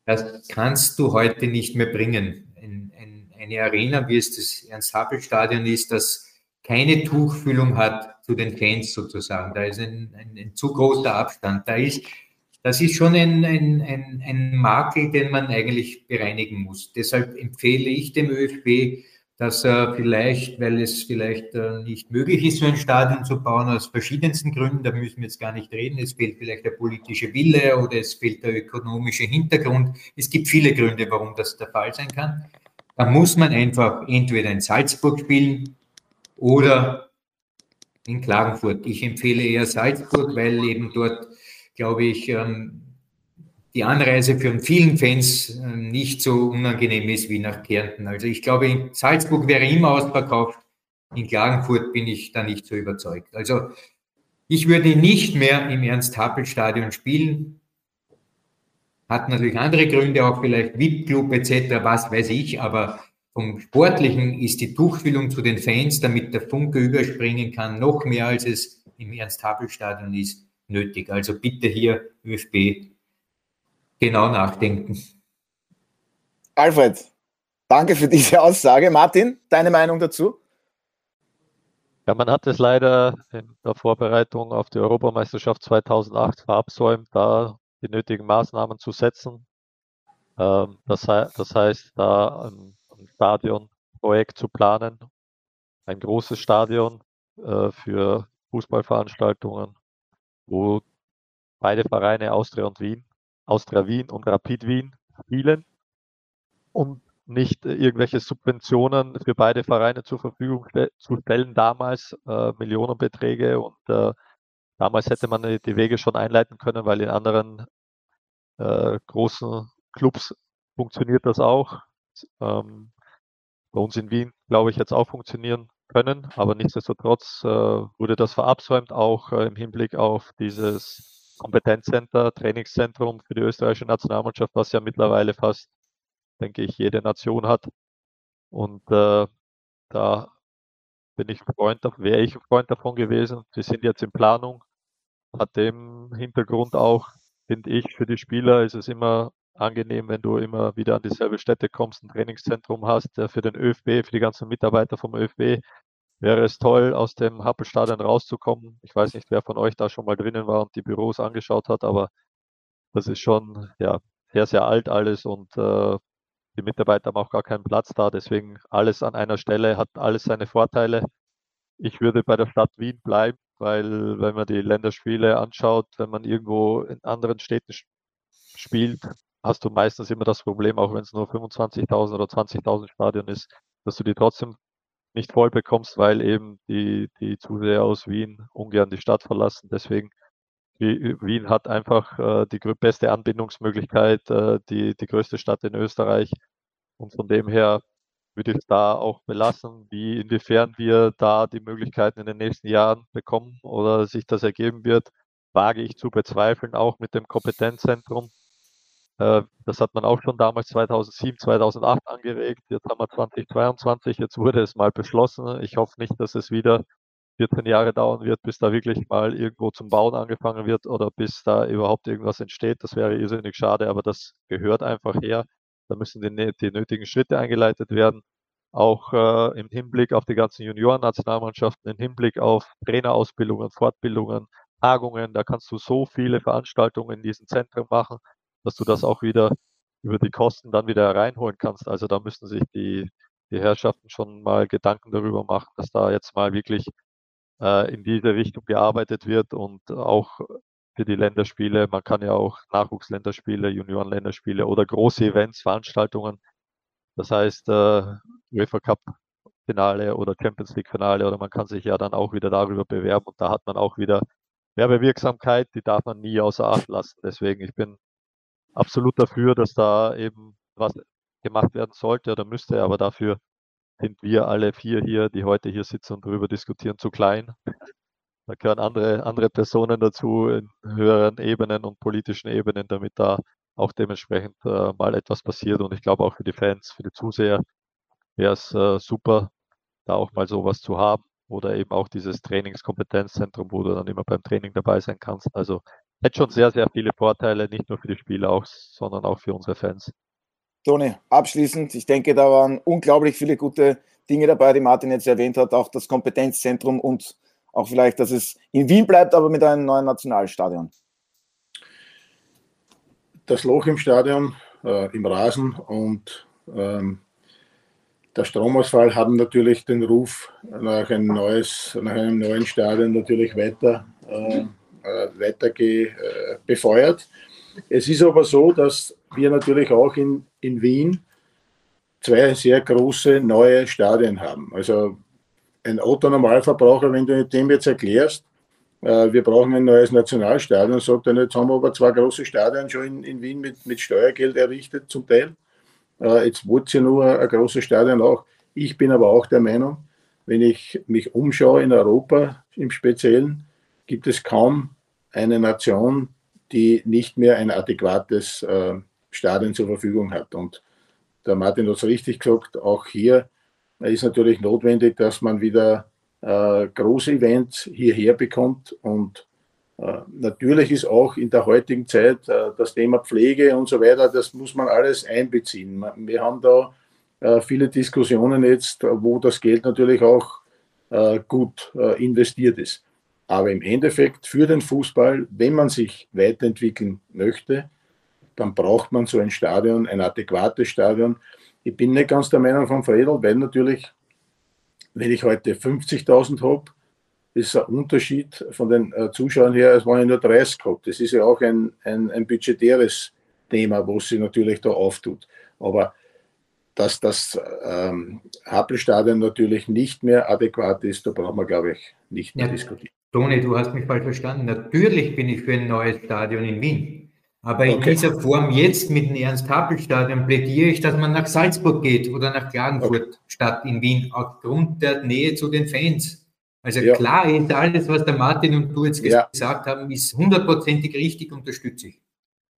das kannst du heute nicht mehr bringen. Ein, ein, eine Arena, wie es das Ernst-Happel-Stadion ist, das keine Tuchfühlung hat zu den Fans sozusagen. Da ist ein, ein, zu großer Abstand. Da ist, das ist schon ein, ein Makel, den man eigentlich bereinigen muss. Deshalb empfehle ich dem ÖFB, dass er vielleicht, weil es vielleicht äh, nicht möglich ist, so ein Stadion zu bauen, aus verschiedensten Gründen, da müssen wir jetzt gar nicht reden, es fehlt vielleicht der politische Wille oder es fehlt der ökonomische Hintergrund. Es gibt viele Gründe, warum das der Fall sein kann. Da muss man einfach entweder in Salzburg spielen oder in Klagenfurt. Ich empfehle eher Salzburg, weil eben dort, glaube ich, ähm, die Anreise für vielen Fans äh, nicht so unangenehm ist wie nach Kärnten. Also ich glaube, in Salzburg wäre immer ausverkauft. In Klagenfurt bin ich da nicht so überzeugt. Also ich würde nicht mehr im Ernst-Happel-Stadion spielen. Hat natürlich andere Gründe, auch vielleicht VIP-Club etc., was weiß ich, aber vom Sportlichen ist die Tuchfühlung zu den Fans, damit der Funke überspringen kann, noch mehr als es im Ernst-Happel-Stadion ist, nötig. Also bitte hier ÖFB genau nachdenken. Alfred, danke für diese Aussage. Martin, deine Meinung dazu? Ja, man hat es leider in der Vorbereitung auf die Europameisterschaft 2008 verabsäumt, da die nötigen Maßnahmen zu setzen. Ähm, das, heißt, da ein, ein Stadionprojekt zu planen, ein großes Stadion äh, für Fußballveranstaltungen, wo beide Vereine, Austria und Wien, Austria Wien und Rapid Wien spielen und nicht irgendwelche Subventionen für beide Vereine zur Verfügung zu stellen, damals äh, Millionenbeträge und äh, damals hätte man die Wege schon einleiten können, weil in anderen äh, großen Clubs funktioniert das auch. Ähm, bei uns in Wien, glaube ich, jetzt auch funktionieren können, aber nichtsdestotrotz äh, wurde das verabsäumt, auch äh, im Hinblick auf dieses Kompetenzcenter, Trainingszentrum für die österreichische Nationalmannschaft, was ja mittlerweile fast, denke ich, jede Nation hat. Und äh, da bin ich Freund, wäre ich ein Freund davon gewesen. Wir sind jetzt in Planung. Hat dem Hintergrund auch, finde ich, für die Spieler ist es immer angenehm, wenn du immer wieder an dieselbe Stätte kommst, ein Trainingszentrum hast, für den ÖFB, für die ganzen Mitarbeiter vom ÖFB, wäre es toll, aus dem Happelstadion rauszukommen. Ich weiß nicht, wer von euch da schon mal drinnen war und die Büros angeschaut hat, aber das ist schon ja, sehr, sehr alt alles und äh, die Mitarbeiter haben auch gar keinen Platz da. Deswegen alles an einer Stelle hat alles seine Vorteile. Ich würde bei der Stadt Wien bleiben, weil wenn man die Länderspiele anschaut, wenn man irgendwo in anderen Städten spielt, hast du meistens immer das Problem, auch wenn es nur 25.000 oder 20.000 Stadion ist, dass du die trotzdem nicht voll bekommst, weil eben die, die Zuseher aus Wien ungern die Stadt verlassen. Deswegen, Wien hat einfach äh, die beste Anbindungsmöglichkeit, äh, die, die größte Stadt in Österreich. Und von dem her würde ich es da auch belassen. Wie inwiefern wir da die Möglichkeiten in den nächsten Jahren bekommen oder sich das ergeben wird, wage ich zu bezweifeln, auch mit dem Kompetenzzentrum. Äh, das hat man auch schon damals 2007, 2008 angeregt. Jetzt haben wir 2022, jetzt wurde es mal beschlossen. Ich hoffe nicht, dass es wieder 14 Jahre dauern wird, bis da wirklich mal irgendwo zum Bauen angefangen wird oder bis da überhaupt irgendwas entsteht. Das wäre irrsinnig schade, aber das gehört einfach her. Da müssen die, die nötigen Schritte eingeleitet werden. Auch äh, im Hinblick auf die ganzen Junioren-Nationalmannschaften, im Hinblick auf Trainerausbildungen, Fortbildungen, Tagungen. Da kannst du so viele Veranstaltungen in diesen Zentren machen, dass du das auch wieder über die Kosten dann wieder reinholen kannst. Also da müssen sich die, die Herrschaften schon mal Gedanken darüber machen, dass da jetzt mal wirklich äh, in diese Richtung gearbeitet wird und auch für die Länderspiele. Man kann ja auch Nachwuchsländerspiele, Juniorenländerspiele oder große Events, Veranstaltungen. Das heißt, äh, UEFA Cup Finale oder Champions League Finale oder man kann sich ja dann auch wieder darüber bewerben und da hat man auch wieder Werbewirksamkeit, die darf man nie außer Acht lassen. Deswegen, ich bin absolut dafür, dass da eben was gemacht werden sollte oder müsste, aber dafür sind wir alle vier hier, die heute hier sitzen und darüber diskutieren, zu klein. Da gehören andere, andere Personen dazu in höheren Ebenen und politischen Ebenen, damit da auch dementsprechend äh, mal etwas passiert. Und ich glaube auch für die Fans, für die Zuseher wäre es äh, super, da auch mal sowas zu haben. Oder eben auch dieses Trainingskompetenzzentrum, wo du dann immer beim Training dabei sein kannst. Also hat schon sehr, sehr viele Vorteile, nicht nur für die Spieler, auch, sondern auch für unsere Fans. Toni, abschließend, ich denke, da waren unglaublich viele gute Dinge dabei, die Martin jetzt erwähnt hat, auch das Kompetenzzentrum und auch vielleicht, dass es in Wien bleibt, aber mit einem neuen Nationalstadion. Das Loch im Stadion, äh, im Rasen und ähm, der Stromausfall haben natürlich den Ruf nach, ein neues, nach einem neuen Stadion natürlich weiter, äh, äh weiter äh, befeuert. Es ist aber so, dass wir natürlich auch in, in Wien zwei sehr große neue Stadien haben. Also ein Otto-Normalverbraucher, wenn du dem jetzt erklärst, äh, wir brauchen ein neues Nationalstadion, sagt er, jetzt haben wir aber zwei große Stadien schon in, in Wien mit, mit Steuergeld errichtet zum Teil. Äh, jetzt wollt ihr nur ein großes Stadion auch. Ich bin aber auch der Meinung, wenn ich mich umschaue in Europa im Speziellen, gibt es kaum eine Nation, die nicht mehr ein adäquates äh, Stadion zur Verfügung hat. Und der Martin hat es richtig gesagt, auch hier ist natürlich notwendig, dass man wieder äh, große Events hierher bekommt. Und äh, natürlich ist auch in der heutigen Zeit äh, das Thema Pflege und so weiter, das muss man alles einbeziehen. Wir haben da äh, viele Diskussionen jetzt, wo das Geld natürlich auch äh, gut äh, investiert ist. Aber im Endeffekt für den Fußball, wenn man sich weiterentwickeln möchte, dann braucht man so ein Stadion, ein adäquates Stadion. Ich bin nicht ganz der Meinung von Fredel, weil natürlich, wenn ich heute 50.000 habe, ist ein Unterschied von den äh, Zuschauern her, als wenn ich nur 30 habe. Das ist ja auch ein, ein, ein budgetäres Thema, was sich natürlich da auftut. Aber dass das ähm, Happelstadion natürlich nicht mehr adäquat ist, da brauchen wir, glaube ich, nicht mehr ja, diskutieren. Toni, du hast mich falsch verstanden. Natürlich bin ich für ein neues Stadion in Wien. Aber in okay. dieser Form jetzt mit dem Ernst-Happel-Stadion plädiere ich, dass man nach Salzburg geht oder nach Klagenfurt okay. statt in Wien, aufgrund der Nähe zu den Fans. Also ja. klar ist alles, was der Martin und du jetzt ja. gesagt haben, ist hundertprozentig richtig, unterstütze ich.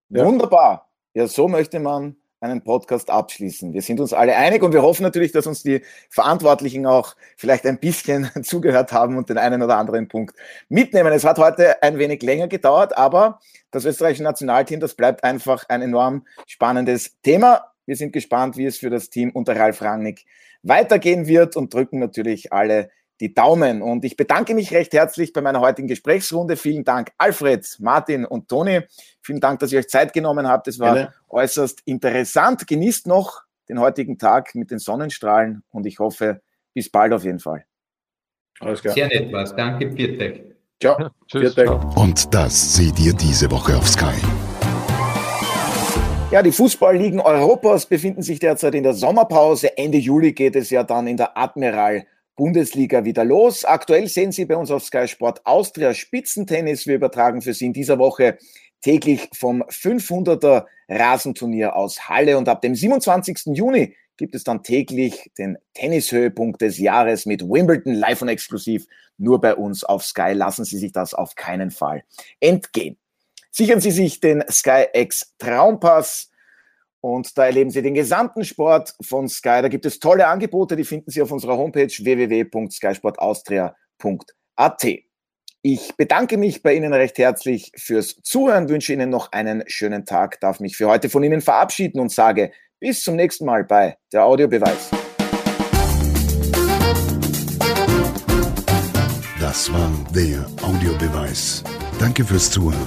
Ja. Wunderbar. Ja, so möchte man einen Podcast abschließen. Wir sind uns alle einig und wir hoffen natürlich, dass uns die Verantwortlichen auch vielleicht ein bisschen [LAUGHS] zugehört haben und den einen oder anderen Punkt mitnehmen. Es hat heute ein wenig länger gedauert, aber das österreichische Nationalteam, das bleibt einfach ein enorm spannendes Thema. Wir sind gespannt, wie es für das Team unter Ralf Rangnick weitergehen wird und drücken natürlich alle die Daumen. Und ich bedanke mich recht herzlich bei meiner heutigen Gesprächsrunde. Vielen Dank, Alfred, Martin und Toni. Vielen Dank, dass ihr euch Zeit genommen habt. Es war Gerne. äußerst interessant. Genießt noch den heutigen Tag mit den Sonnenstrahlen und ich hoffe, bis bald auf jeden Fall. Alles klar. Sehr nett was. Danke, Viertek. Ciao. Ja, tschüss. Und das seht ihr diese Woche auf Sky. Ja, die Fußballligen Europas befinden sich derzeit in der Sommerpause. Ende Juli geht es ja dann in der Admiral Bundesliga wieder los. Aktuell sehen Sie bei uns auf Sky Sport Austria Spitzentennis. Wir übertragen für Sie in dieser Woche täglich vom 500er Rasenturnier aus Halle und ab dem 27. Juni gibt es dann täglich den Tennishöhepunkt des Jahres mit Wimbledon live und exklusiv nur bei uns auf Sky. Lassen Sie sich das auf keinen Fall entgehen. Sichern Sie sich den Sky X Traumpass und da erleben Sie den gesamten Sport von Sky. Da gibt es tolle Angebote, die finden Sie auf unserer Homepage www.skysportaustria.at. Ich bedanke mich bei Ihnen recht herzlich fürs Zuhören, wünsche Ihnen noch einen schönen Tag, darf mich für heute von Ihnen verabschieden und sage bis zum nächsten Mal bei der Audiobeweis. Das war der Audiobeweis. Danke fürs Zuhören.